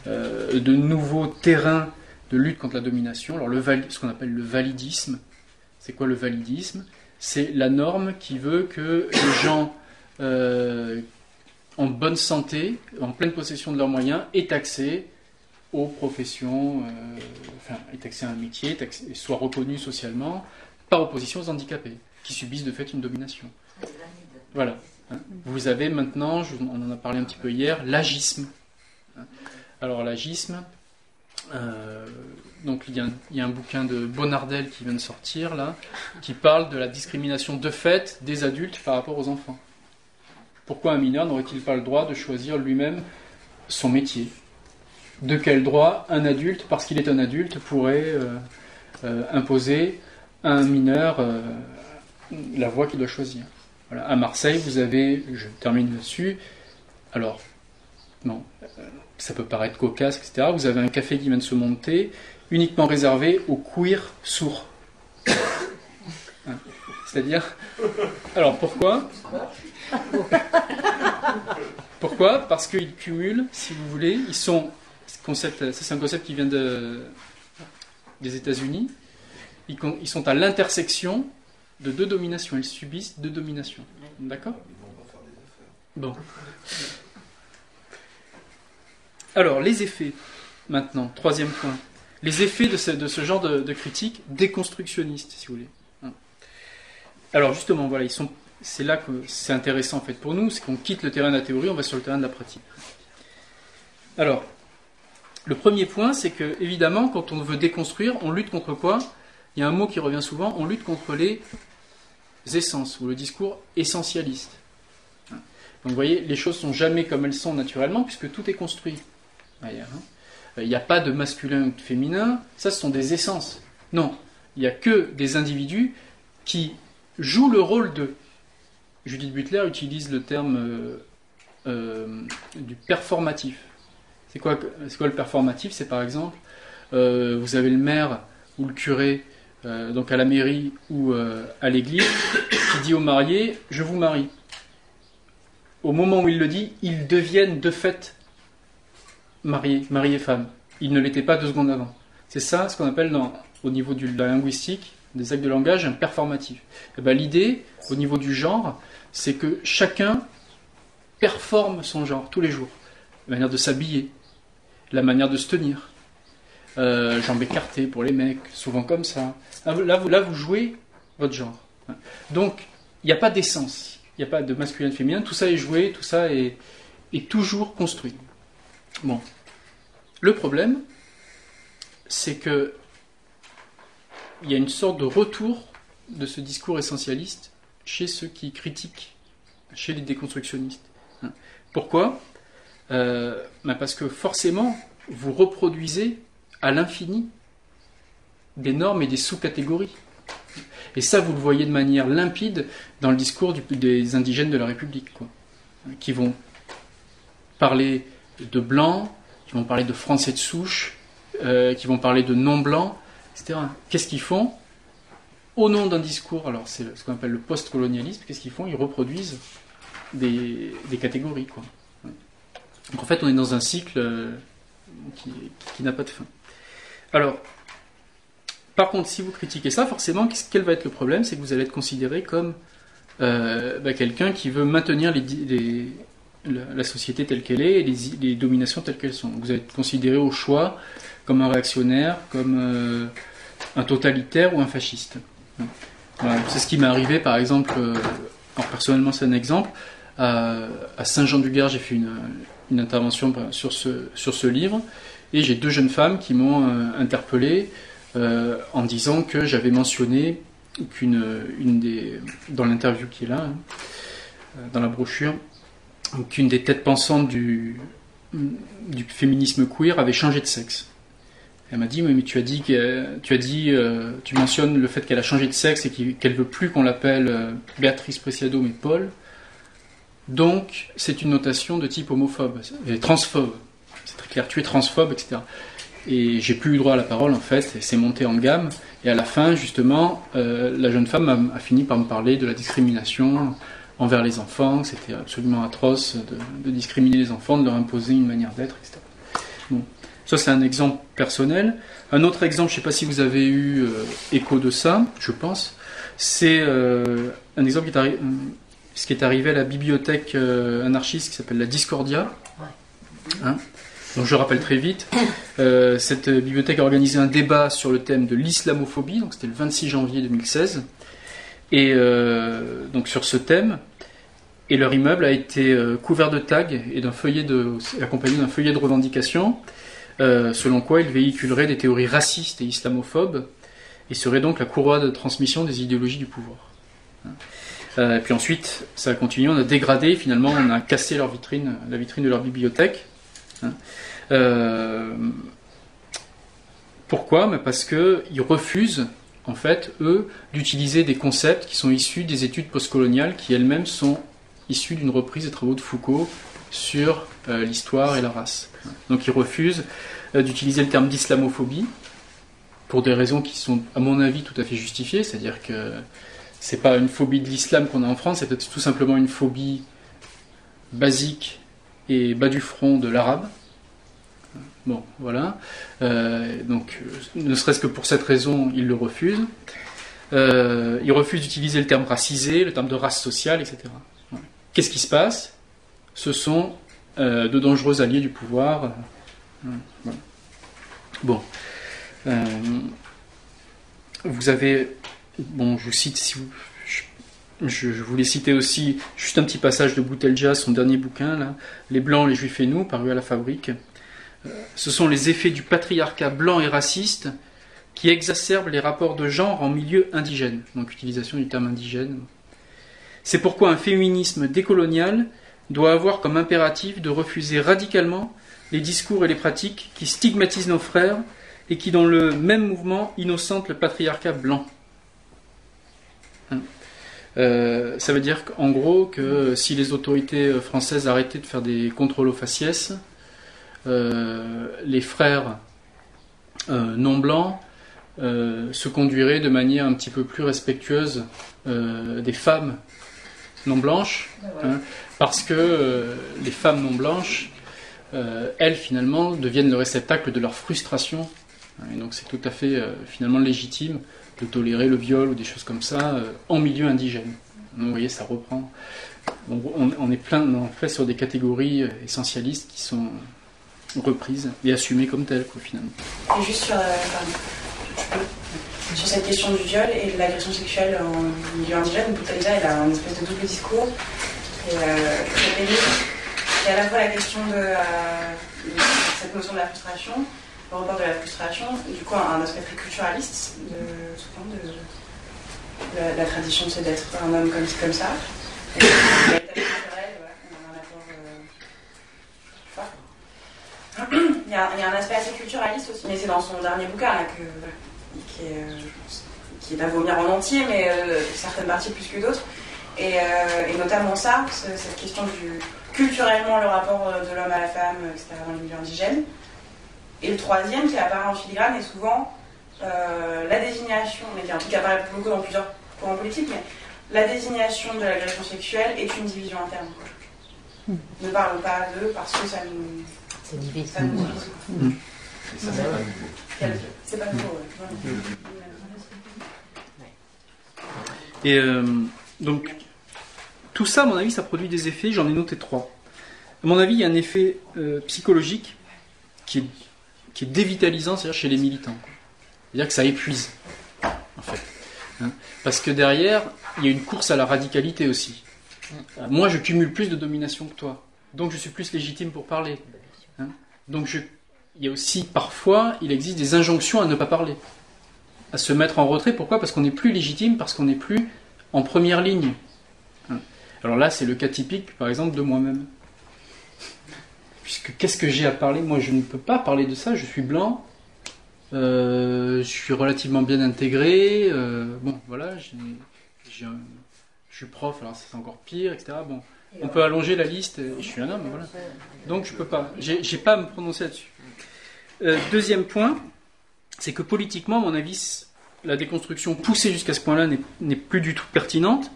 euh, de nouveaux terrains de lutte contre la domination. Alors ce qu'on appelle le validisme. C'est quoi le validisme? C'est la norme qui veut que les gens euh, en bonne santé, en pleine possession de leurs moyens, aient accès aux professions, euh, à un métier, soient reconnus socialement, par opposition aux handicapés, qui subissent de fait une domination. Voilà. Hein. Vous avez maintenant, on en a parlé un petit peu hier, l'agisme. Hein. Alors l'agisme, euh, donc il y, a un, bouquin de Bonardel qui vient de sortir là, qui parle de la discrimination de fait des adultes par rapport aux enfants. Pourquoi un mineur n'aurait-il pas le droit de choisir lui-même son métier? De quel droit un adulte, parce qu'il est un adulte, pourrait euh, euh, imposer à un mineur la voie qu'il doit choisir? À Marseille, vous avez, je termine là-dessus, alors, non, ça peut paraître cocasse, etc. Vous avez un café qui vient de se monter, uniquement réservé aux queer sourds. C'est-à-dire. Alors pourquoi? Pourquoi? Parce qu'ils cumulent, si vous voulez, ils sont. Concept, c'est un concept qui vient de, des États-Unis. Ils sont à l'intersection de deux dominations. Ils subissent deux dominations. D'accord? Bon. Alors, les effets, maintenant, troisième point. Les effets de ce, genre de, critique déconstructionniste, si vous voulez. Hein. Alors, justement, voilà, c'est là que c'est intéressant, en fait, pour nous, c'est qu'on quitte le terrain de la théorie, on va sur le terrain de la pratique. Alors, le premier point, c'est que, évidemment, quand on veut déconstruire, on lutte contre quoi? Il y a un mot qui revient souvent, on lutte contre les essences, ou le discours essentialiste. Donc vous voyez, les choses sont jamais comme elles sont naturellement, puisque tout est construit. Hein. Il n'y a pas de masculin ou de féminin, ça ce sont des essences. Non, il n'y a que des individus qui jouent le rôle de. Judith Butler utilise le terme euh, euh, du performatif. C'est quoi, quoi, le performatif? C'est par exemple, euh, vous avez le maire ou le curé, donc à la mairie ou à l'église, qui dit aux mariés Je vous marie. Au moment où il le dit, ils deviennent de fait mariés, mariés femmes. Ils ne l'étaient pas deux secondes avant. C'est ça ce qu'on appelle au niveau de la linguistique, des actes de langage, un performatif. Eh ben, l'idée, au niveau du genre, c'est que chacun performe son genre tous les jours. La manière de s'habiller, la manière de se tenir, euh, jambes écartées pour les mecs, souvent comme ça. Là, vous, là, vous jouez votre genre. Donc, il n'y a pas d'essence, il n'y a pas de masculin, de féminin, tout ça est joué, tout ça est, est toujours construit. Bon. Le problème, c'est que il y a une sorte de retour de ce discours essentialiste chez ceux qui critiquent, chez les déconstructionnistes. Hein. Pourquoi? Euh, ben Parce que forcément, vous reproduisez à l'infini des normes et des sous-catégories. Et ça, vous le voyez de manière limpide dans le discours des indigènes de la République, quoi, qui vont parler de blancs, qui vont parler de français de souche, euh, qui vont parler de non-blancs, etc. Qu'est-ce qu'ils font Au nom d'un discours, alors c'est ce qu'on appelle le post-colonialisme, qu'est-ce qu'ils font Ils reproduisent des, catégories. Donc en fait, on est dans un cycle euh, qui, n'a pas de fin. Alors, par contre, si vous critiquez ça, forcément, quel va être le problème? C'est que vous allez être considéré comme euh, bah, quelqu'un qui veut maintenir la, société telle qu'elle est et les, dominations telles qu'elles sont. Vous être considéré au choix comme un réactionnaire, comme euh, un totalitaire ou un fasciste. C'est ce qui m'est arrivé, par exemple, euh, personnellement c'est un exemple, à, Saint-Jean-du-Gard, j'ai fait une, intervention sur ce, sur ce livre, et j'ai deux jeunes femmes qui m'ont euh, interpellé en disant que j'avais mentionné qu'une une des dans l'interview qui est là, hein, dans la brochure, qu'une des têtes pensantes du, du féminisme queer avait changé de sexe. Elle m'a dit, mais tu as dit, que, tu as dit, euh, tu mentionnes le fait qu'elle a changé de sexe et qu'elle veut plus qu'on l'appelle euh, Béatrice Preciado, mais Paul. Donc, c'est une notation de type homophobe, et transphobe. C'est très clair, tu es transphobe, etc. Et j'ai plus eu droit à la parole, en fait, et c'est monté en gamme. Et à la fin, justement, euh, la jeune femme a, fini par me parler de la discrimination envers les enfants, c'était absolument atroce de, de, discriminer les enfants, de leur imposer une manière d'être, etc. Bon. Ça, c'est un exemple personnel. Un autre exemple, je ne sais pas si vous avez eu euh, écho de ça, je pense, c'est euh, un exemple qui est, arrivé, ce qui est arrivé à la bibliothèque euh, anarchiste qui s'appelle la Discordia. Hein? Donc je rappelle très vite, cette bibliothèque a organisé un débat sur le thème de l'islamophobie, donc c'était le 26 janvier 2016, et donc sur ce thème, et leur immeuble a été couvert de tags et d'un feuillet accompagné d'un feuillet de revendication euh, selon quoi il véhiculerait des théories racistes et islamophobes et serait donc la courroie de transmission des idéologies du pouvoir. Euh, et puis ensuite, ça a continué, on a dégradé, finalement, on a cassé leur vitrine, la vitrine de leur bibliothèque. Hein. Euh, pourquoi? Parce qu'ils refusent, en fait, eux, d'utiliser des concepts qui sont issus des études postcoloniales, qui elles-mêmes sont issues d'une reprise des travaux de Foucault sur l'histoire et la race. Donc ils refusent euh, d'utiliser le terme d'islamophobie pour des raisons qui sont, à mon avis, tout à fait justifiées. C'est-à-dire que c'est pas une phobie de l'islam qu'on a en France, c'est tout simplement une phobie basique et bas du front de l'arabe. Bon, voilà. Euh, donc, ne serait-ce que pour cette raison, ils le refusent. Euh, ils refusent d'utiliser le terme racisé, le terme de race sociale, etc. Qu'est-ce qui se passe? Ce sont euh, de dangereux alliés du pouvoir. Euh, bon. Euh, vous avez. Bon, je vous cite, si vous, je, voulais citer aussi juste un petit passage de Boutelja, son dernier bouquin, là, Les Blancs, les Juifs et nous, paru à la Fabrique. Ce sont les effets du patriarcat blanc et raciste qui exacerbent les rapports de genre en milieu indigène. Donc, utilisation du terme indigène. C'est pourquoi un féminisme décolonial doit avoir comme impératif de refuser radicalement les discours et les pratiques qui stigmatisent nos frères et qui, dans le même mouvement, innocentent le patriarcat blanc. Hein. Euh, ça veut dire qu'en gros que si les autorités françaises arrêtaient de faire des contrôles aux faciès, les frères euh, non blancs se conduiraient de manière un petit peu plus respectueuse des femmes non blanches, hein, parce que les femmes non blanches, elles finalement deviennent le réceptacle de leur frustration, hein, et donc c'est tout à fait finalement légitime de tolérer le viol ou des choses comme ça euh, en milieu indigène. vous voyez, ça reprend. On, est plein, en fait, sur des catégories euh, essentialistes qui sont reprises et assumées comme telles, quoi, finalement. Et juste sur, euh, sur cette question du viol et de l'agression sexuelle en milieu indigène, Boutalisa, elle a un espèce de double discours. Et, a à la fois la question de cette notion de la frustration, le report de la frustration, du coup un aspect très culturaliste de, de, la, la, tradition c'est d'être un homme comme, comme ça. Et, la il, y a, il y a un aspect assez culturaliste aussi, mais c'est dans son dernier bouquin là, que, qui, est, qui est à vomir en entier, mais euh, certaines parties plus que d'autres. Et, euh, et, notamment ça, cette question du culturellement le rapport de l'homme à la femme, etc., dans les milieux indigènes. Et le troisième qui apparaît en filigrane est souvent euh, la désignation, mais qui, en tout cas apparaît beaucoup dans plusieurs courants politiques, mais la désignation de l'agression sexuelle est une division interne. Hmm. Ne parlons pas de parce que ça nous, c'est divise. Ça nous divise. Hmm. C'est pas nouveau. Et euh, donc, tout ça, à mon avis, ça produit des effets. J'en ai noté trois. À mon avis, il y a un effet euh, psychologique qui est qui est dévitalisant, c'est-à-dire chez les militants. C'est-à-dire que ça épuise, en fait. Hein. Parce que derrière, il y a une course à la radicalité aussi. Moi, je cumule plus de domination que toi, donc je suis plus légitime pour parler. Donc il y a aussi parfois, il existe des injonctions à ne pas parler, à se mettre en retrait. Pourquoi? Parce qu'on n'est plus légitime, parce qu'on n'est plus en première ligne. Hein. Alors là, c'est le cas typique, par exemple, de moi-même. Puisque qu'est-ce que j'ai à parler? Moi, je ne peux pas parler de ça. Je suis blanc. Euh, je suis relativement bien intégré. Euh, bon, voilà. je suis prof, alors c'est encore pire, etc. Bon, on peut allonger la liste. je suis un homme, voilà. Donc, je peux pas. J'ai pas à me prononcer là-dessus. Euh, deuxième point, c'est que politiquement, à mon avis, la déconstruction poussée jusqu'à ce point-là n'est plus du tout pertinente.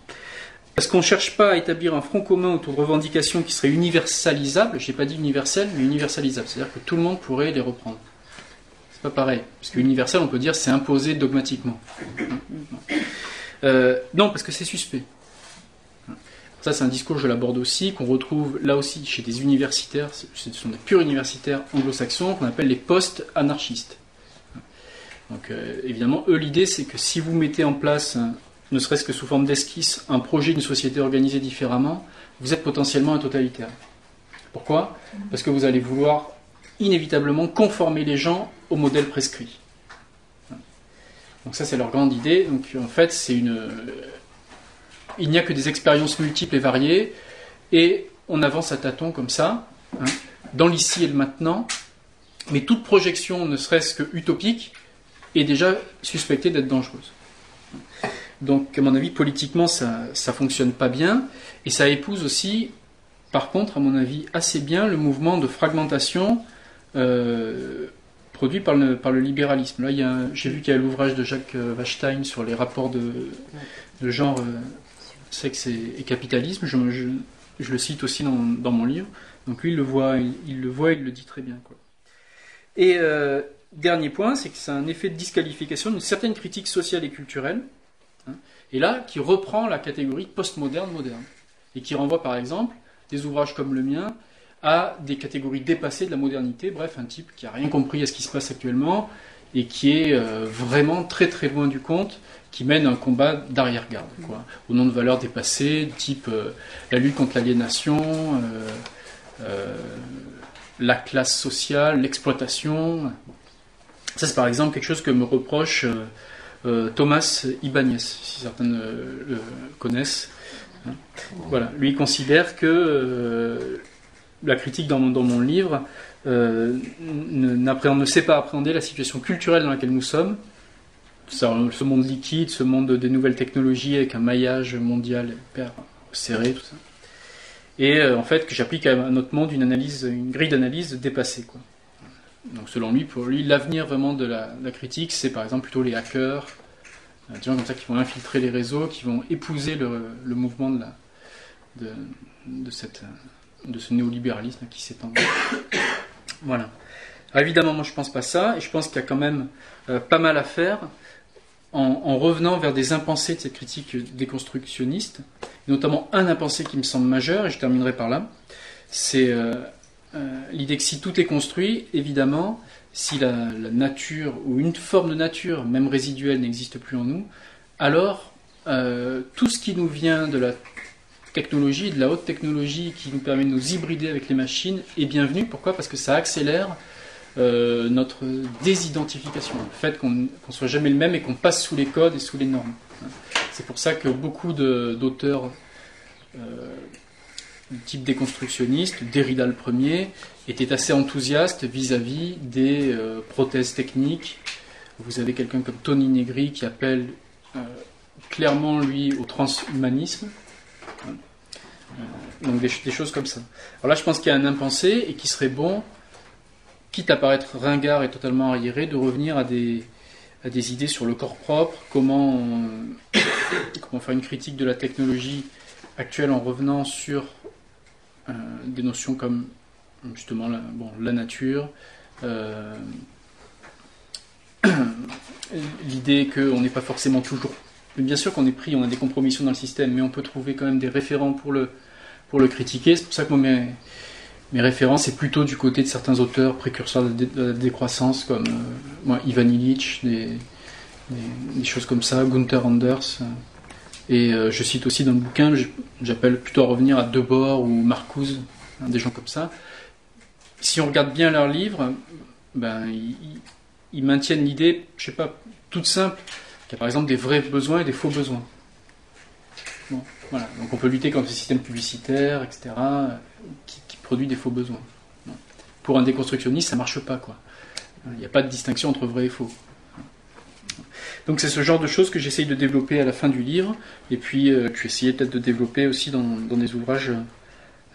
Parce qu'on ne cherche pas à établir un front commun autour de revendications qui seraient universalisables, je n'ai pas dit universelles, mais universalisables, c'est-à-dire que tout le monde pourrait les reprendre. C'est pas pareil, parce que universel, on peut dire c'est imposé dogmatiquement. Euh, non, parce que c'est suspect. C'est un discours, je l'aborde aussi, qu'on retrouve là aussi chez des universitaires, ce sont des purs universitaires anglo-saxons, qu'on appelle les post-anarchistes. Donc, euh, évidemment, eux, l'idée, c'est que si vous mettez en place ne serait-ce que sous forme d'esquisse, un projet d'une société organisée différemment, vous êtes potentiellement un totalitaire. Pourquoi? Parce que vous allez vouloir inévitablement conformer les gens au modèle prescrit. Donc ça c'est leur grande idée. Donc en fait c'est une, il n'y a que des expériences multiples et variées et on avance à tâtons comme ça, hein, dans l'ici et le maintenant. Mais toute projection, ne serait-ce que utopique, est déjà suspectée d'être dangereuse. Donc, à mon avis, politiquement, ça ne fonctionne pas bien. Et ça épouse aussi, par contre, à mon avis, assez bien le mouvement de fragmentation euh, produit par le, libéralisme. Là, j'ai vu qu'il y a l'ouvrage de Jacques Wachstein sur les rapports de, de genre euh, sexe et, capitalisme. Je, le cite aussi dans, mon livre. Donc lui, il le voit, il, le voit, il le dit très bien. Quoi. Et euh, dernier point, c'est que c'est un effet de disqualification d'une certaine critique sociale et culturelle Hein. et là qui reprend la catégorie postmoderne moderne, et qui renvoie par exemple des ouvrages comme le mien à des catégories dépassées de la modernité, bref, un type qui n'a rien compris à ce qui se passe actuellement et qui est euh, vraiment très très loin du compte, qui mène un combat d'arrière-garde, au nom de valeurs dépassées, type euh, la lutte contre l'aliénation, euh, la classe sociale, l'exploitation. Ça, c'est par exemple quelque chose que me reproche Thomas Ibanez, si certains le connaissent, Hein. Voilà, lui considère que la critique dans mon livre euh, ne, sait pas appréhender la situation culturelle dans laquelle nous sommes, ce monde liquide, ce monde des nouvelles technologies avec un maillage mondial hyper serré, tout ça. Et euh, en fait, que j'applique à notre monde une grille d'analyse dépassée. Quoi. Donc selon lui, pour lui, l'avenir vraiment de la, critique, c'est par exemple plutôt les hackers, euh, des gens comme ça qui vont infiltrer les réseaux, qui vont épouser le, mouvement de, de, cette, de ce néolibéralisme qui s'étend. Voilà. évidemment, moi je pense pas ça, et je pense qu'il y a quand même euh, pas mal à faire en, revenant vers des impensés de cette critique déconstructionniste, notamment un impensé qui me semble majeur, et je terminerai par là, c'est euh, euh, l'idée que si tout est construit, évidemment, si la, nature ou une forme de nature, même résiduelle, n'existe plus en nous, alors tout ce qui nous vient de la de la haute technologie qui nous permet de nous hybrider avec les machines est bienvenu. Pourquoi? Parce que ça accélère euh, notre désidentification, le fait qu'on ne soit jamais le même et qu'on passe sous les codes et sous les normes. C'est pour ça que beaucoup d'auteurs euh, du type déconstructionniste, Derrida le premier, étaient assez enthousiastes vis-à-vis des euh, prothèses techniques. Vous avez quelqu'un comme Tony Negri qui appelle clairement, lui, au transhumanisme. Donc des, choses comme ça. Alors là, je pense qu'il y a un impensé et qui serait bon quitte à paraître ringard et totalement arriéré, de revenir à des, à des idées sur le corps propre, comment, comment faire une critique de la technologie actuelle en revenant sur euh, des notions comme justement la, bon, la nature, euh, l'idée qu'on n'est pas forcément toujours. Bien sûr qu'on est pris, on a des compromissions dans le système, mais on peut trouver quand même des référents pour le, pour le critiquer. C'est pour ça que mes, mes références, c'est plutôt du côté de certains auteurs précurseurs de la décroissance, comme euh, Ivan Illich, des, choses comme ça, Gunther Anders. Et euh, je cite aussi dans le bouquin, j'appelle plutôt à revenir à Debord ou Marcuse, hein, des gens comme ça. Si on regarde bien leurs livres, ben, ils, maintiennent l'idée, je sais pas, toute simple, qu'il y a par exemple des vrais besoins et des faux besoins. voilà. Donc on peut lutter contre les systèmes publicitaires, etc., qui, produit des faux besoins. Pour un déconstructionniste, ça marche pas, quoi. Il n'y a pas de distinction entre vrai et faux. Donc c'est ce genre de choses que j'essaye de développer à la fin du livre, et puis euh, que je vais essayer peut-être de développer aussi dans, des ouvrages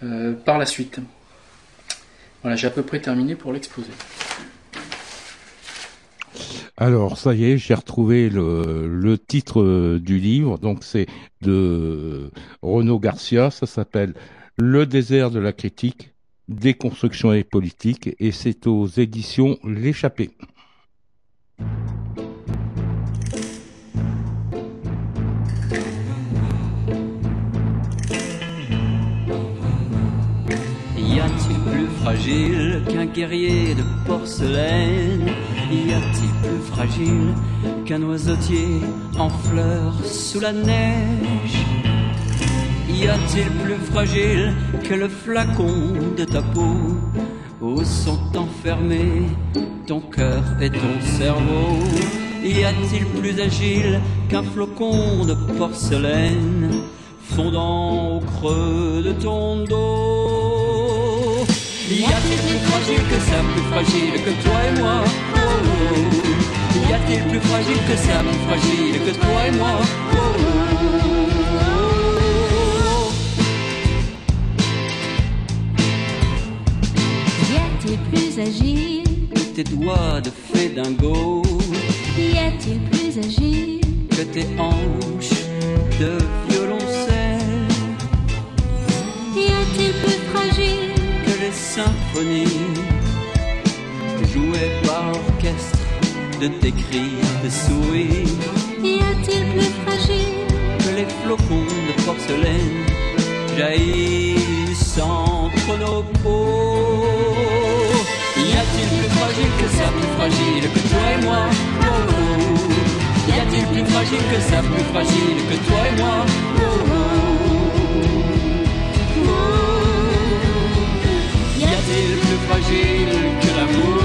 euh, par la suite. Voilà, j'ai à peu près terminé pour l'exposer. Alors, ça y est, j'ai retrouvé le, titre euh, du livre. Donc, c'est de Renaud Garcia. Ça s'appelle le désert de la critique, déconstruction et politique, et c'est aux éditions L'échappée. Fragile qu'un guerrier de porcelaine. Y a-t-il plus fragile qu'un oiseautier en fleurs sous la neige? Y a-t-il plus fragile que le flacon de ta peau? Où sont enfermés ton cœur et ton cerveau. Y a-t-il plus agile qu'un flocon de porcelaine Fondant au creux de ton dos? Y a-t-il plus fragile que ça, plus fragile que toi et moi. Oh, oh. Y a-t-il plus fragile que ça, plus fragile que toi et moi. Oh, plus agile que tes doigts de fée dingo. Y a-t-il plus agile que tes hanches de violoncelle symphonies. Jouées par l'orchestre de tes cris de souris. Y a-t-il plus fragile que les flocons de porcelaine jaillissent entre nos peaux y a-t-il plus fragile que ça, plus fragile que toi et moi? Oh, oh. Y a-t-il plus fragile que ça, plus fragile que toi et moi? Oh, fragile que l'amour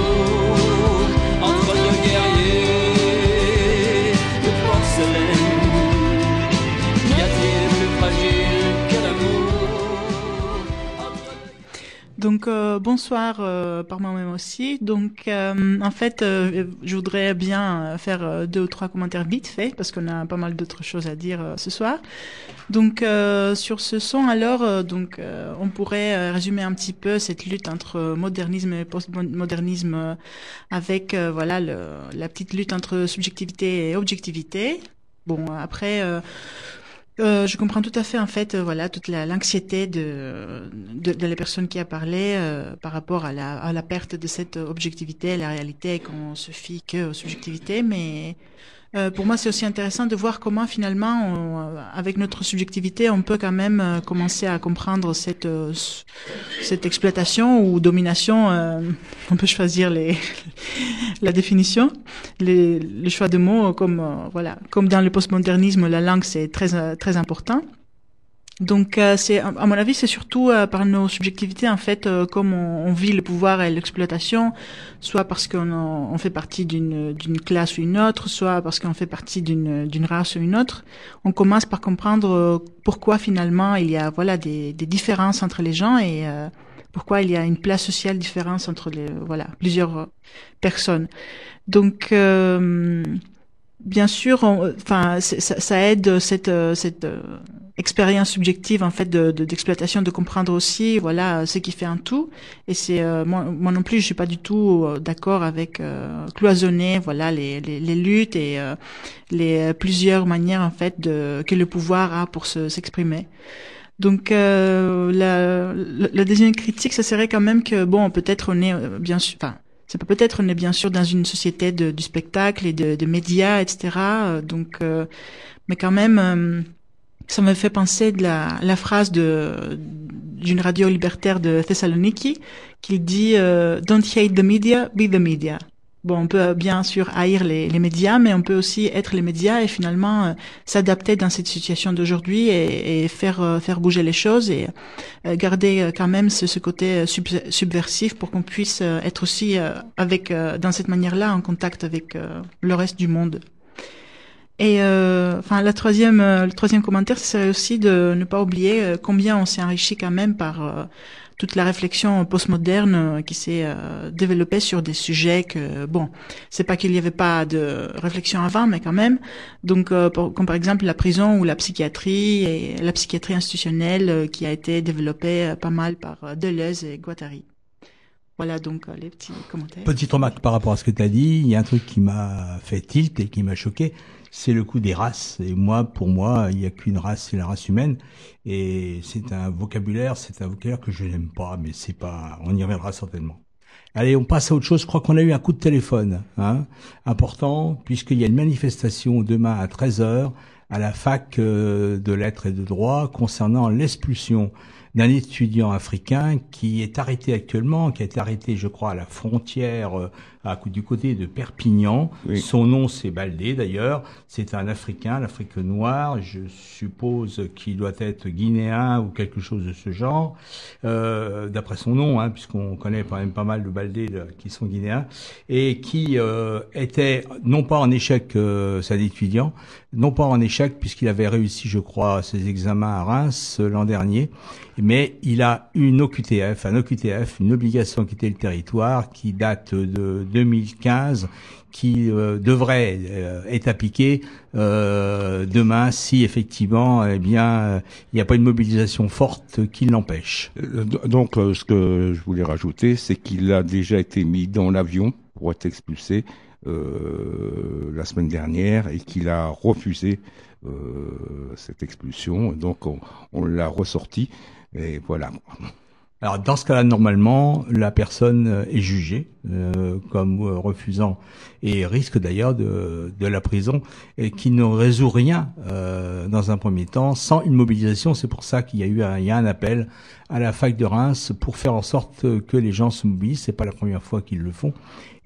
Donc euh, bonsoir euh, par moi-même aussi. Donc euh, en fait, je voudrais bien faire deux ou trois commentaires vite fait parce qu'on a pas mal d'autres choses à dire ce soir. Donc sur ce son alors, donc on pourrait résumer un petit peu cette lutte entre modernisme et postmodernisme avec voilà la petite lutte entre subjectivité et objectivité. Bon après. Euh, je comprends tout à fait en fait, euh, voilà, toute la- l'anxiété de, de, de la personne qui a parlé euh, par rapport à la, à la perte de cette objectivité, la réalité, qu'on se fie que aux subjectivités. Mais euh, pour moi, c'est aussi intéressant de voir comment finalement, on, euh, avec notre subjectivité, on peut quand même euh, commencer à comprendre cette euh, cette exploitation ou domination. euh, on peut choisir les la définition, les, le choix de mots, comme voilà, comme dans le postmodernisme, la langue c'est très très important. Donc, euh, c'est, à mon avis, c'est surtout euh, par nos subjectivités, en fait, euh, comme on, on vit le pouvoir et l'exploitation, soit parce qu'on on fait partie d'une, d'une classe ou une autre, soit parce qu'on fait partie d'une, d'une race ou une autre. On commence par comprendre euh, pourquoi finalement il y a voilà des, des différences entre les gens et euh, pourquoi il y a une place sociale différente entre les voilà plusieurs euh, personnes. Donc bien sûr, enfin ça, ça aide cette cette expérience subjective en fait de de- d'exploitation de comprendre aussi voilà ce qui fait un tout et c'est euh, moi, moi non plus je suis pas du tout euh, d'accord avec euh, cloisonner voilà les, les les luttes et euh, les euh, plusieurs manières en fait de que le pouvoir a pour se- s'exprimer. Donc euh, la, la la deuxième critique, ça serait quand même que bon, peut-être on est bien sûr, enfin, c'est peut-être on est bien sûr dans une société de, du spectacle et de, de médias, etc. Donc, mais quand même, ça me fait penser de la, la phrase de d'une radio libertaire de Thessaloniki qui dit euh, Don't hate the media, be the media. Bon, on peut bien sûr haïr les, les médias, mais on peut aussi être les médias et finalement euh, s'adapter dans cette situation d'aujourd'hui et, et faire euh, faire bouger les choses et euh, garder quand même ce, ce côté sub- subversif pour qu'on puisse être aussi avec dans cette manière-là en contact avec le reste du monde. Et euh, enfin la troisième euh, le troisième commentaire ce serait aussi de ne pas oublier euh, combien on s'est enrichi quand même par toute la réflexion postmoderne qui s'est développée sur des sujets que bon c'est pas qu'il y avait pas de réflexion avant mais quand même donc euh, comme par exemple la prison ou la psychiatrie et la psychiatrie institutionnelle qui a été développée pas mal par Deleuze et Guattari. Voilà donc les petits commentaires. Petite remarque par rapport à ce que tu as dit, il y a un truc qui m'a fait tilt et qui m'a choqué, c'est le coup des races. Et moi, pour moi, il n'y a qu'une race, c'est la race humaine. Et c'est un vocabulaire, c'est un vocabulaire que je n'aime pas, mais c'est pas, on y reviendra certainement. Allez, on passe à autre chose. Je crois qu'on a eu un coup de téléphone, hein, important, puisqu'il y a une manifestation demain à 13h à la fac euh, de lettres et de droit concernant l'expulsion d'un étudiant africain qui est arrêté actuellement, qui a été arrêté, je crois, à la frontière euh, à, du côté de Perpignan. Oui. Son nom, c'est Baldé, d'ailleurs. C'est un Africain, l'Afrique noire. Je suppose qu'il doit être guinéen ou quelque chose de ce genre, euh, d'après son nom, hein, puisqu'on connaît quand même pas mal de Baldés là, qui sont guinéens, et qui euh, était non pas en échec, euh, c'est un étudiant, non pas en échec puisqu'il avait réussi, je crois, ses examens à Reims euh, l'an dernier, mais il a une OQTF, un OQTF, une obligation de quitter le territoire qui date de 2015, qui euh, devrait euh, être appliquée euh, demain si effectivement, eh bien, euh, il n'y a pas une mobilisation forte qui l'empêche. Euh, Donc, ce que je voulais rajouter, c'est qu'il a déjà été mis dans l'avion pour être expulsé euh, la semaine dernière et qu'il a refusé euh, cette expulsion. Donc, on, on l'a ressorti et voilà. Alors dans ce cas-là, normalement, la personne est jugée euh, comme euh, refusant et risque d'ailleurs de, de la prison et qui ne résout rien euh, dans un premier temps sans une mobilisation. C'est pour ça qu'il y a eu un, il y a un appel à la fac de Reims pour faire en sorte que les gens se mobilisent. C'est pas la première fois qu'ils le font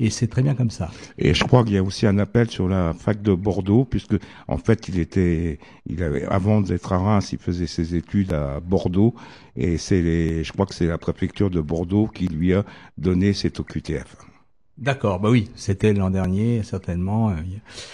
et c'est très bien comme ça. Et je crois qu'il y a aussi un appel sur la fac de Bordeaux, puisque en fait il était, il avait avant d'être à Reims, il faisait ses études à Bordeaux, et c'est les, je crois que c'est la préfecture de Bordeaux qui lui a donné cette OQTF. D'accord, bah oui, c'était l'an dernier, certainement.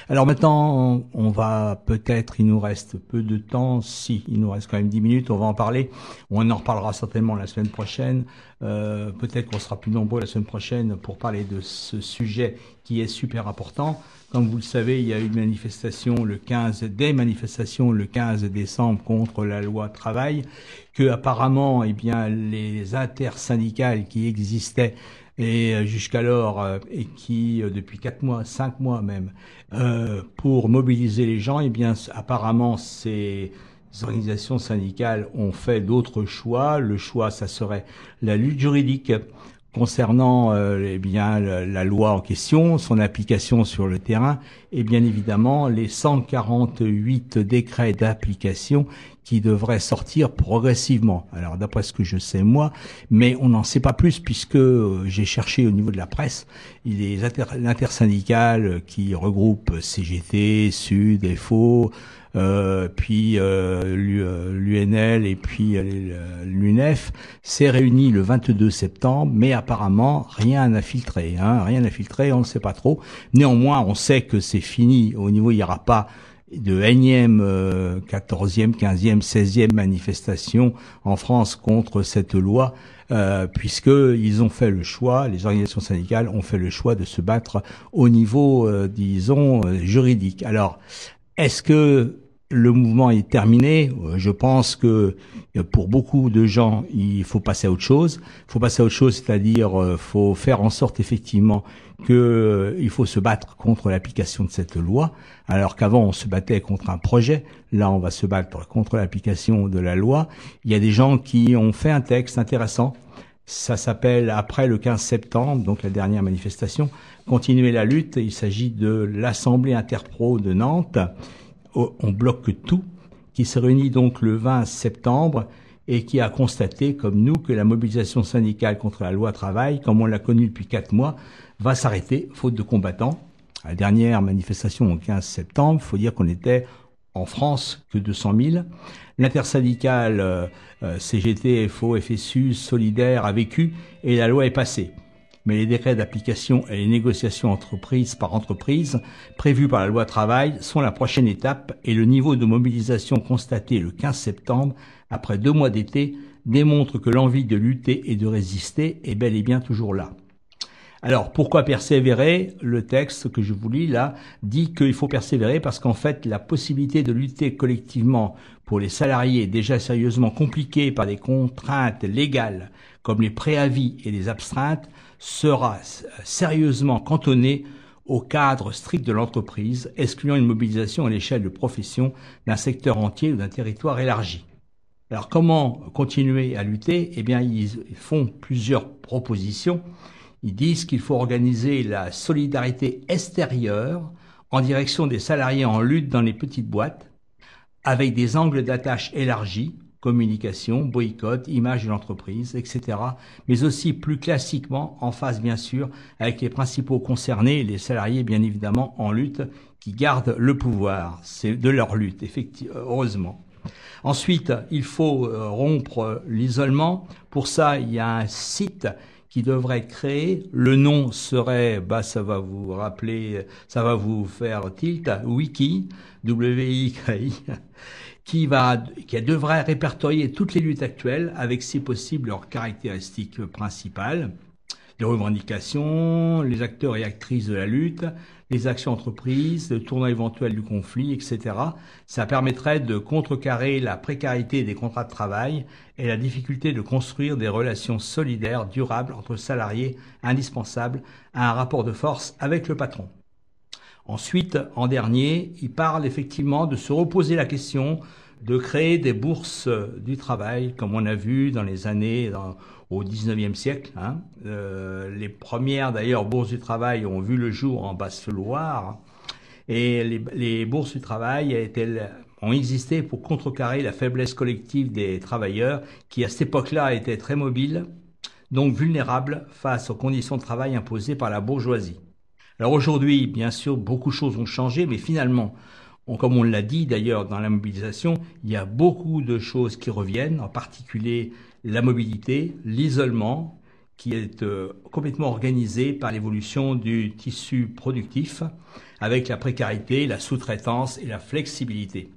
Alors maintenant, on, on va peut-être, il nous reste peu de temps, si, il nous reste quand même 10 minutes, on va en parler. On en reparlera certainement la semaine prochaine. Euh, peut-être qu'on sera plus nombreux la semaine prochaine pour parler de ce sujet qui est super important. Comme vous le savez, il y a eu une manifestation le 15, des manifestations le 15 décembre contre la loi travail, que apparemment, eh bien, les intersyndicales qui existaient et euh, jusqu'alors euh, et qui euh, depuis quatre mois, cinq mois même, euh, pour mobiliser les gens, eh bien apparemment ces organisations syndicales ont fait d'autres choix. Le choix, ça serait la lutte juridique concernant euh, eh bien la, la, loi en question, son application sur le terrain et bien évidemment les 148 décrets d'application qui devraient sortir progressivement. Alors d'après ce que je sais moi, mais on n'en sait pas plus puisque euh, j'ai cherché au niveau de la presse, il a l'intersyndicale qui regroupe CGT, Sud, FO, euh, puis euh, l'UNL et puis euh, l'UNEF s'est réuni le 22 septembre, mais apparemment rien n'a filtré, hein, rien n'a filtré, on ne sait pas trop. Néanmoins, on sait que c'est fini. Au niveau, il n'y aura pas de énième, euh, 14e, 15e, 16e manifestation en France contre cette loi, euh, puisque ils ont fait le choix, les organisations syndicales ont fait le choix de se battre au niveau, euh, disons, euh, juridique. Alors, est-ce que le mouvement est terminé Je pense que pour beaucoup de gens, il faut passer à autre chose. Il faut passer à autre chose, c'est-à-dire, euh, faut faire en sorte effectivement que euh, il faut se battre contre l'application de cette loi, alors qu'avant on se battait contre un projet. Là, on va se battre contre l'application de la loi. Il y a des gens qui ont fait un texte intéressant. Ça s'appelle après le 15 septembre, donc la dernière manifestation, continuer la lutte. Il s'agit de l'Assemblée interpro de Nantes. On bloque tout, qui se réunit donc le 20 septembre et qui a constaté, comme nous, que la mobilisation syndicale contre la loi travail, comme on l'a connue depuis quatre mois, va s'arrêter, faute de combattants. La dernière manifestation au 15 septembre, faut dire qu'on était en France que 200 000. L'intersyndicale euh, euh, CGT, FO, FSU, Solidaire a vécu et la loi est passée mais les décrets d'application et les négociations entreprise par entreprise prévus par la loi travail sont la prochaine étape et le niveau de mobilisation constaté le 15 septembre, après deux mois d'été, démontre que l'envie de lutter et de résister est bel et bien toujours là. Alors, pourquoi persévérer? Le texte que je vous lis là dit qu'il faut persévérer parce qu'en fait, la possibilité de lutter collectivement pour les salariés déjà sérieusement compliqués par des contraintes légales comme les préavis et les abstreintes sera sérieusement cantonné au cadre strict de l'entreprise, excluant une mobilisation à l'échelle de profession d'un secteur entier ou d'un territoire élargi. Alors comment continuer à lutter? Eh bien, ils font plusieurs propositions. Ils disent qu'il faut organiser la solidarité extérieure en direction des salariés en lutte dans les petites boîtes, avec des angles d'attache élargis, communication, boycott, image de l'entreprise, etc. Mais aussi plus classiquement, en face bien sûr, avec les principaux concernés, les salariés bien évidemment en lutte, qui gardent le pouvoir. C'est de leur lutte, effectivement, heureusement. Ensuite, il faut euh, rompre l'isolement. Pour ça, il y a un site qui devrait être créé. Le nom serait, bah, ça va vous rappeler, ça va vous faire tilt, wiki, W-I-K-I qui, va, qui devrait répertorier toutes les luttes actuelles avec, si possible, leurs caractéristiques principales, les revendications, les acteurs et actrices de la lutte, les actions entreprises, le tournoi éventuel du conflit, etc. Ça permettrait de contrecarrer la précarité des contrats de travail et la difficulté de construire des relations solidaires, durables entre salariés, indispensables à un rapport de force avec le patron. Ensuite, en dernier, il parle effectivement de se reposer la question de créer des bourses du travail, comme on a vu dans les années au 19e siècle. Hein. Euh, les premières, d'ailleurs, bourses du travail ont vu le jour en Basse-Loire. Et les, bourses du travail ont existé pour contrecarrer la faiblesse collective des travailleurs qui, à cette époque-là, étaient très mobiles, donc vulnérables face aux conditions de travail imposées par la bourgeoisie. Alors aujourd'hui, bien sûr, beaucoup de choses ont changé, mais finalement, comme on l'a dit d'ailleurs dans la mobilisation, il y a beaucoup de choses qui reviennent, en particulier la mobilité, l'isolement, qui est euh, complètement organisé par l'évolution du tissu productif avec la précarité, la sous-traitance et la flexibilité.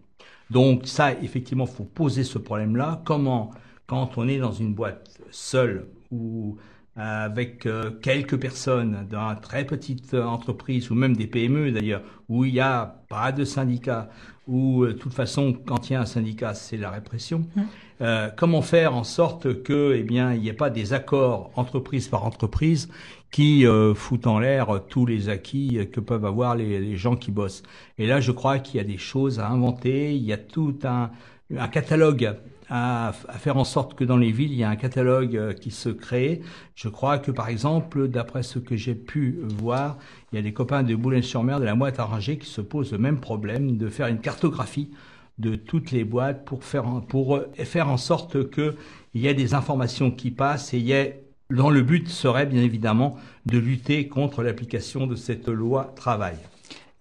Donc ça, effectivement, faut poser ce problème-là. Comment, quand on est dans une boîte seule ou avec euh, quelques personnes dans une très petite entreprise ou même des PME d'ailleurs, où il n'y a pas de syndicat, où euh, de toute façon, quand il y a un syndicat, c'est la répression. Mmh. Euh, comment faire en sorte que, eh bien, il n'y ait pas des accords entreprise par entreprise qui euh, foutent en l'air tous les acquis que peuvent avoir les, les gens qui bossent? Et là, je crois qu'il y a des choses à inventer. Il y a tout un, un catalogue à, faire en sorte que dans les villes, il y a un catalogue euh, qui se crée. Je crois que, par exemple, d'après ce que j'ai pu voir, il y a des copains de Boulogne-sur-Mer, de la Moite arrangée, qui se posent le même problème de faire une cartographie de toutes les boîtes pour faire, en sorte qu'il y ait des informations qui passent et y ait, dont le but serait bien évidemment de lutter contre l'application de cette loi travail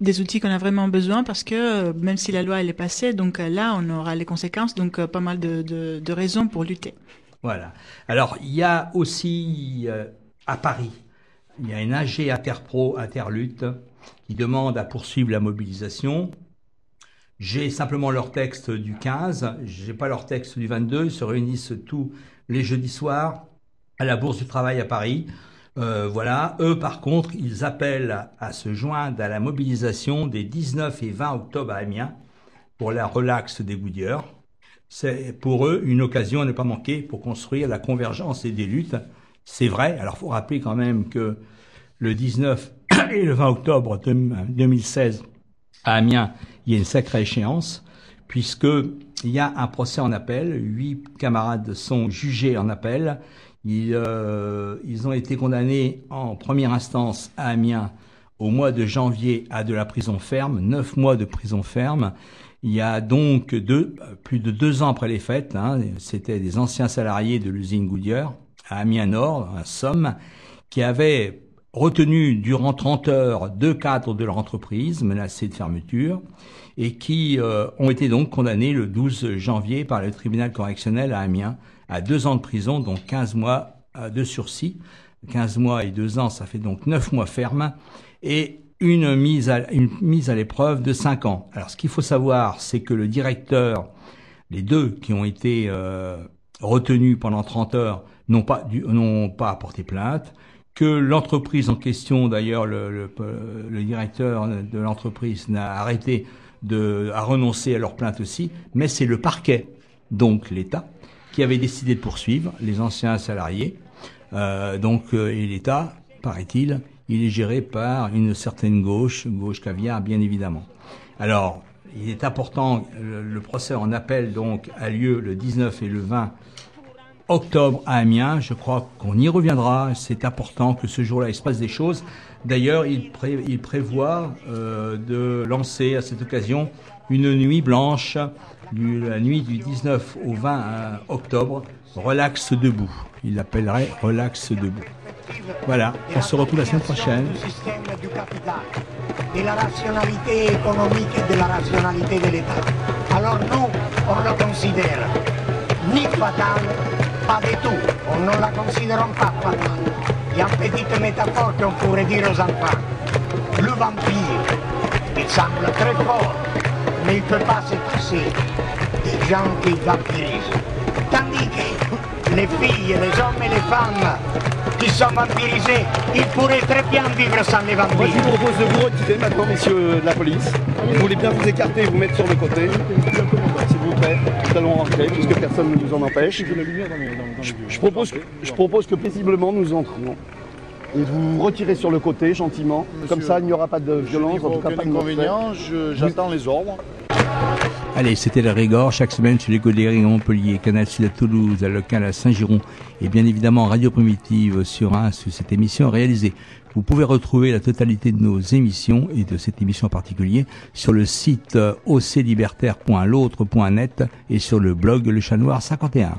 des outils qu'on a vraiment besoin parce que même si la loi elle est passée, donc là on aura les conséquences, donc pas mal de, raisons pour lutter. Voilà. Alors il y a aussi euh, à Paris, il y a une AG Interpro Interlutte qui demande à poursuivre la mobilisation. J'ai simplement leur texte du 15, j'ai pas leur texte du 22, ils se réunissent tous les jeudis soirs à la Bourse du Travail à Paris. Euh, voilà, eux par contre, ils appellent à se joindre à la mobilisation des 19 et 20 octobre à Amiens pour la relaxe des Goodyear. C'est pour eux une occasion à ne pas manquer pour construire la convergence et des luttes. C'est vrai, alors faut rappeler quand même que le 19 et le 20 octobre 2016 à Amiens, il y a une sacrée échéance puisque il y a un procès en appel, huit camarades sont jugés en appel ils, euh, ils ont été condamnés en première instance à Amiens au mois de janvier à de la prison ferme, neuf mois de prison ferme. Il y a donc plus de deux ans après les fêtes, hein, c'était des anciens salariés de l'usine Goodyear à Amiens Nord, à Somme, qui avaient retenu durant 30 heures deux cadres de leur entreprise menacés de fermeture et qui euh, ont été donc condamnés le 12 janvier par le tribunal correctionnel à Amiens à deux ans de prison, donc 15 mois de sursis. 15 mois et deux ans, ça fait donc 9 mois ferme. Et une mise à, une mise à l'épreuve de 5 ans. Alors, ce qu'il faut savoir, c'est que le directeur, les deux qui ont été euh, retenus pendant 30 heures, n'ont pas, n'ont pas apporté plainte, que l'entreprise en question, d'ailleurs, le, le, le, directeur de l'entreprise n'a arrêté de, à renoncer à leur plainte aussi, mais c'est le parquet, donc l'État, qui avait décidé de poursuivre les anciens salariés. Euh, donc, euh, et l'État, paraît-il, il est géré par une certaine gauche, gauche caviar, bien évidemment. Alors, il est important, le, procès en appel donc a lieu le 19 et le 20 octobre à Amiens. Je crois qu'on y reviendra. C'est important que ce jour-là il se passe des choses. D'ailleurs, il, il, prévoit euh, de lancer à cette occasion une nuit blanche la nuit du 19 au 20 octobre, Relax debout. Il l'appellerait Relax debout. Voilà, on se retrouve la semaine prochaine. De la rationalité économique et de la rationalité de l'État. Alors nous, on le considère ni fatal, pas du tout. On ne la considère pas fatale. Il y a une petite métaphore qu'on pourrait dire aux enfants. Le vampire, il semble très fort, mais il ne peut pas se passer des gens qui vampirisent. Tandis que les filles, les hommes et les femmes qui sont vampirisés, ils pourraient très bien vivre sans les vampires. Moi, je vous propose de vous retirer maintenant, messieurs de la police. Vous voulez bien vous écarter et vous mettre sur le côté. S'il vous plaît, nous allons rentrer puisque personne ne nous en empêche. Je, je, propose, je propose que paisiblement nous entrons et vous retirez sur le côté gentiment. Monsieur, Comme ça, il n'y aura pas de violence, en tout cas pas de J'attends les ordres. Allez, c'était le Régor, chaque semaine sur les Godéry à Montpellier, Canal Sud à Toulouse, à local à Saint-Giron, et bien évidemment Radio Primitive sur un, sur cette émission réalisée. Vous pouvez retrouver la totalité de nos émissions et de cette émission en particulier sur le site oclibertaire.l'autre.net et sur le blog Le Chat Noir 51.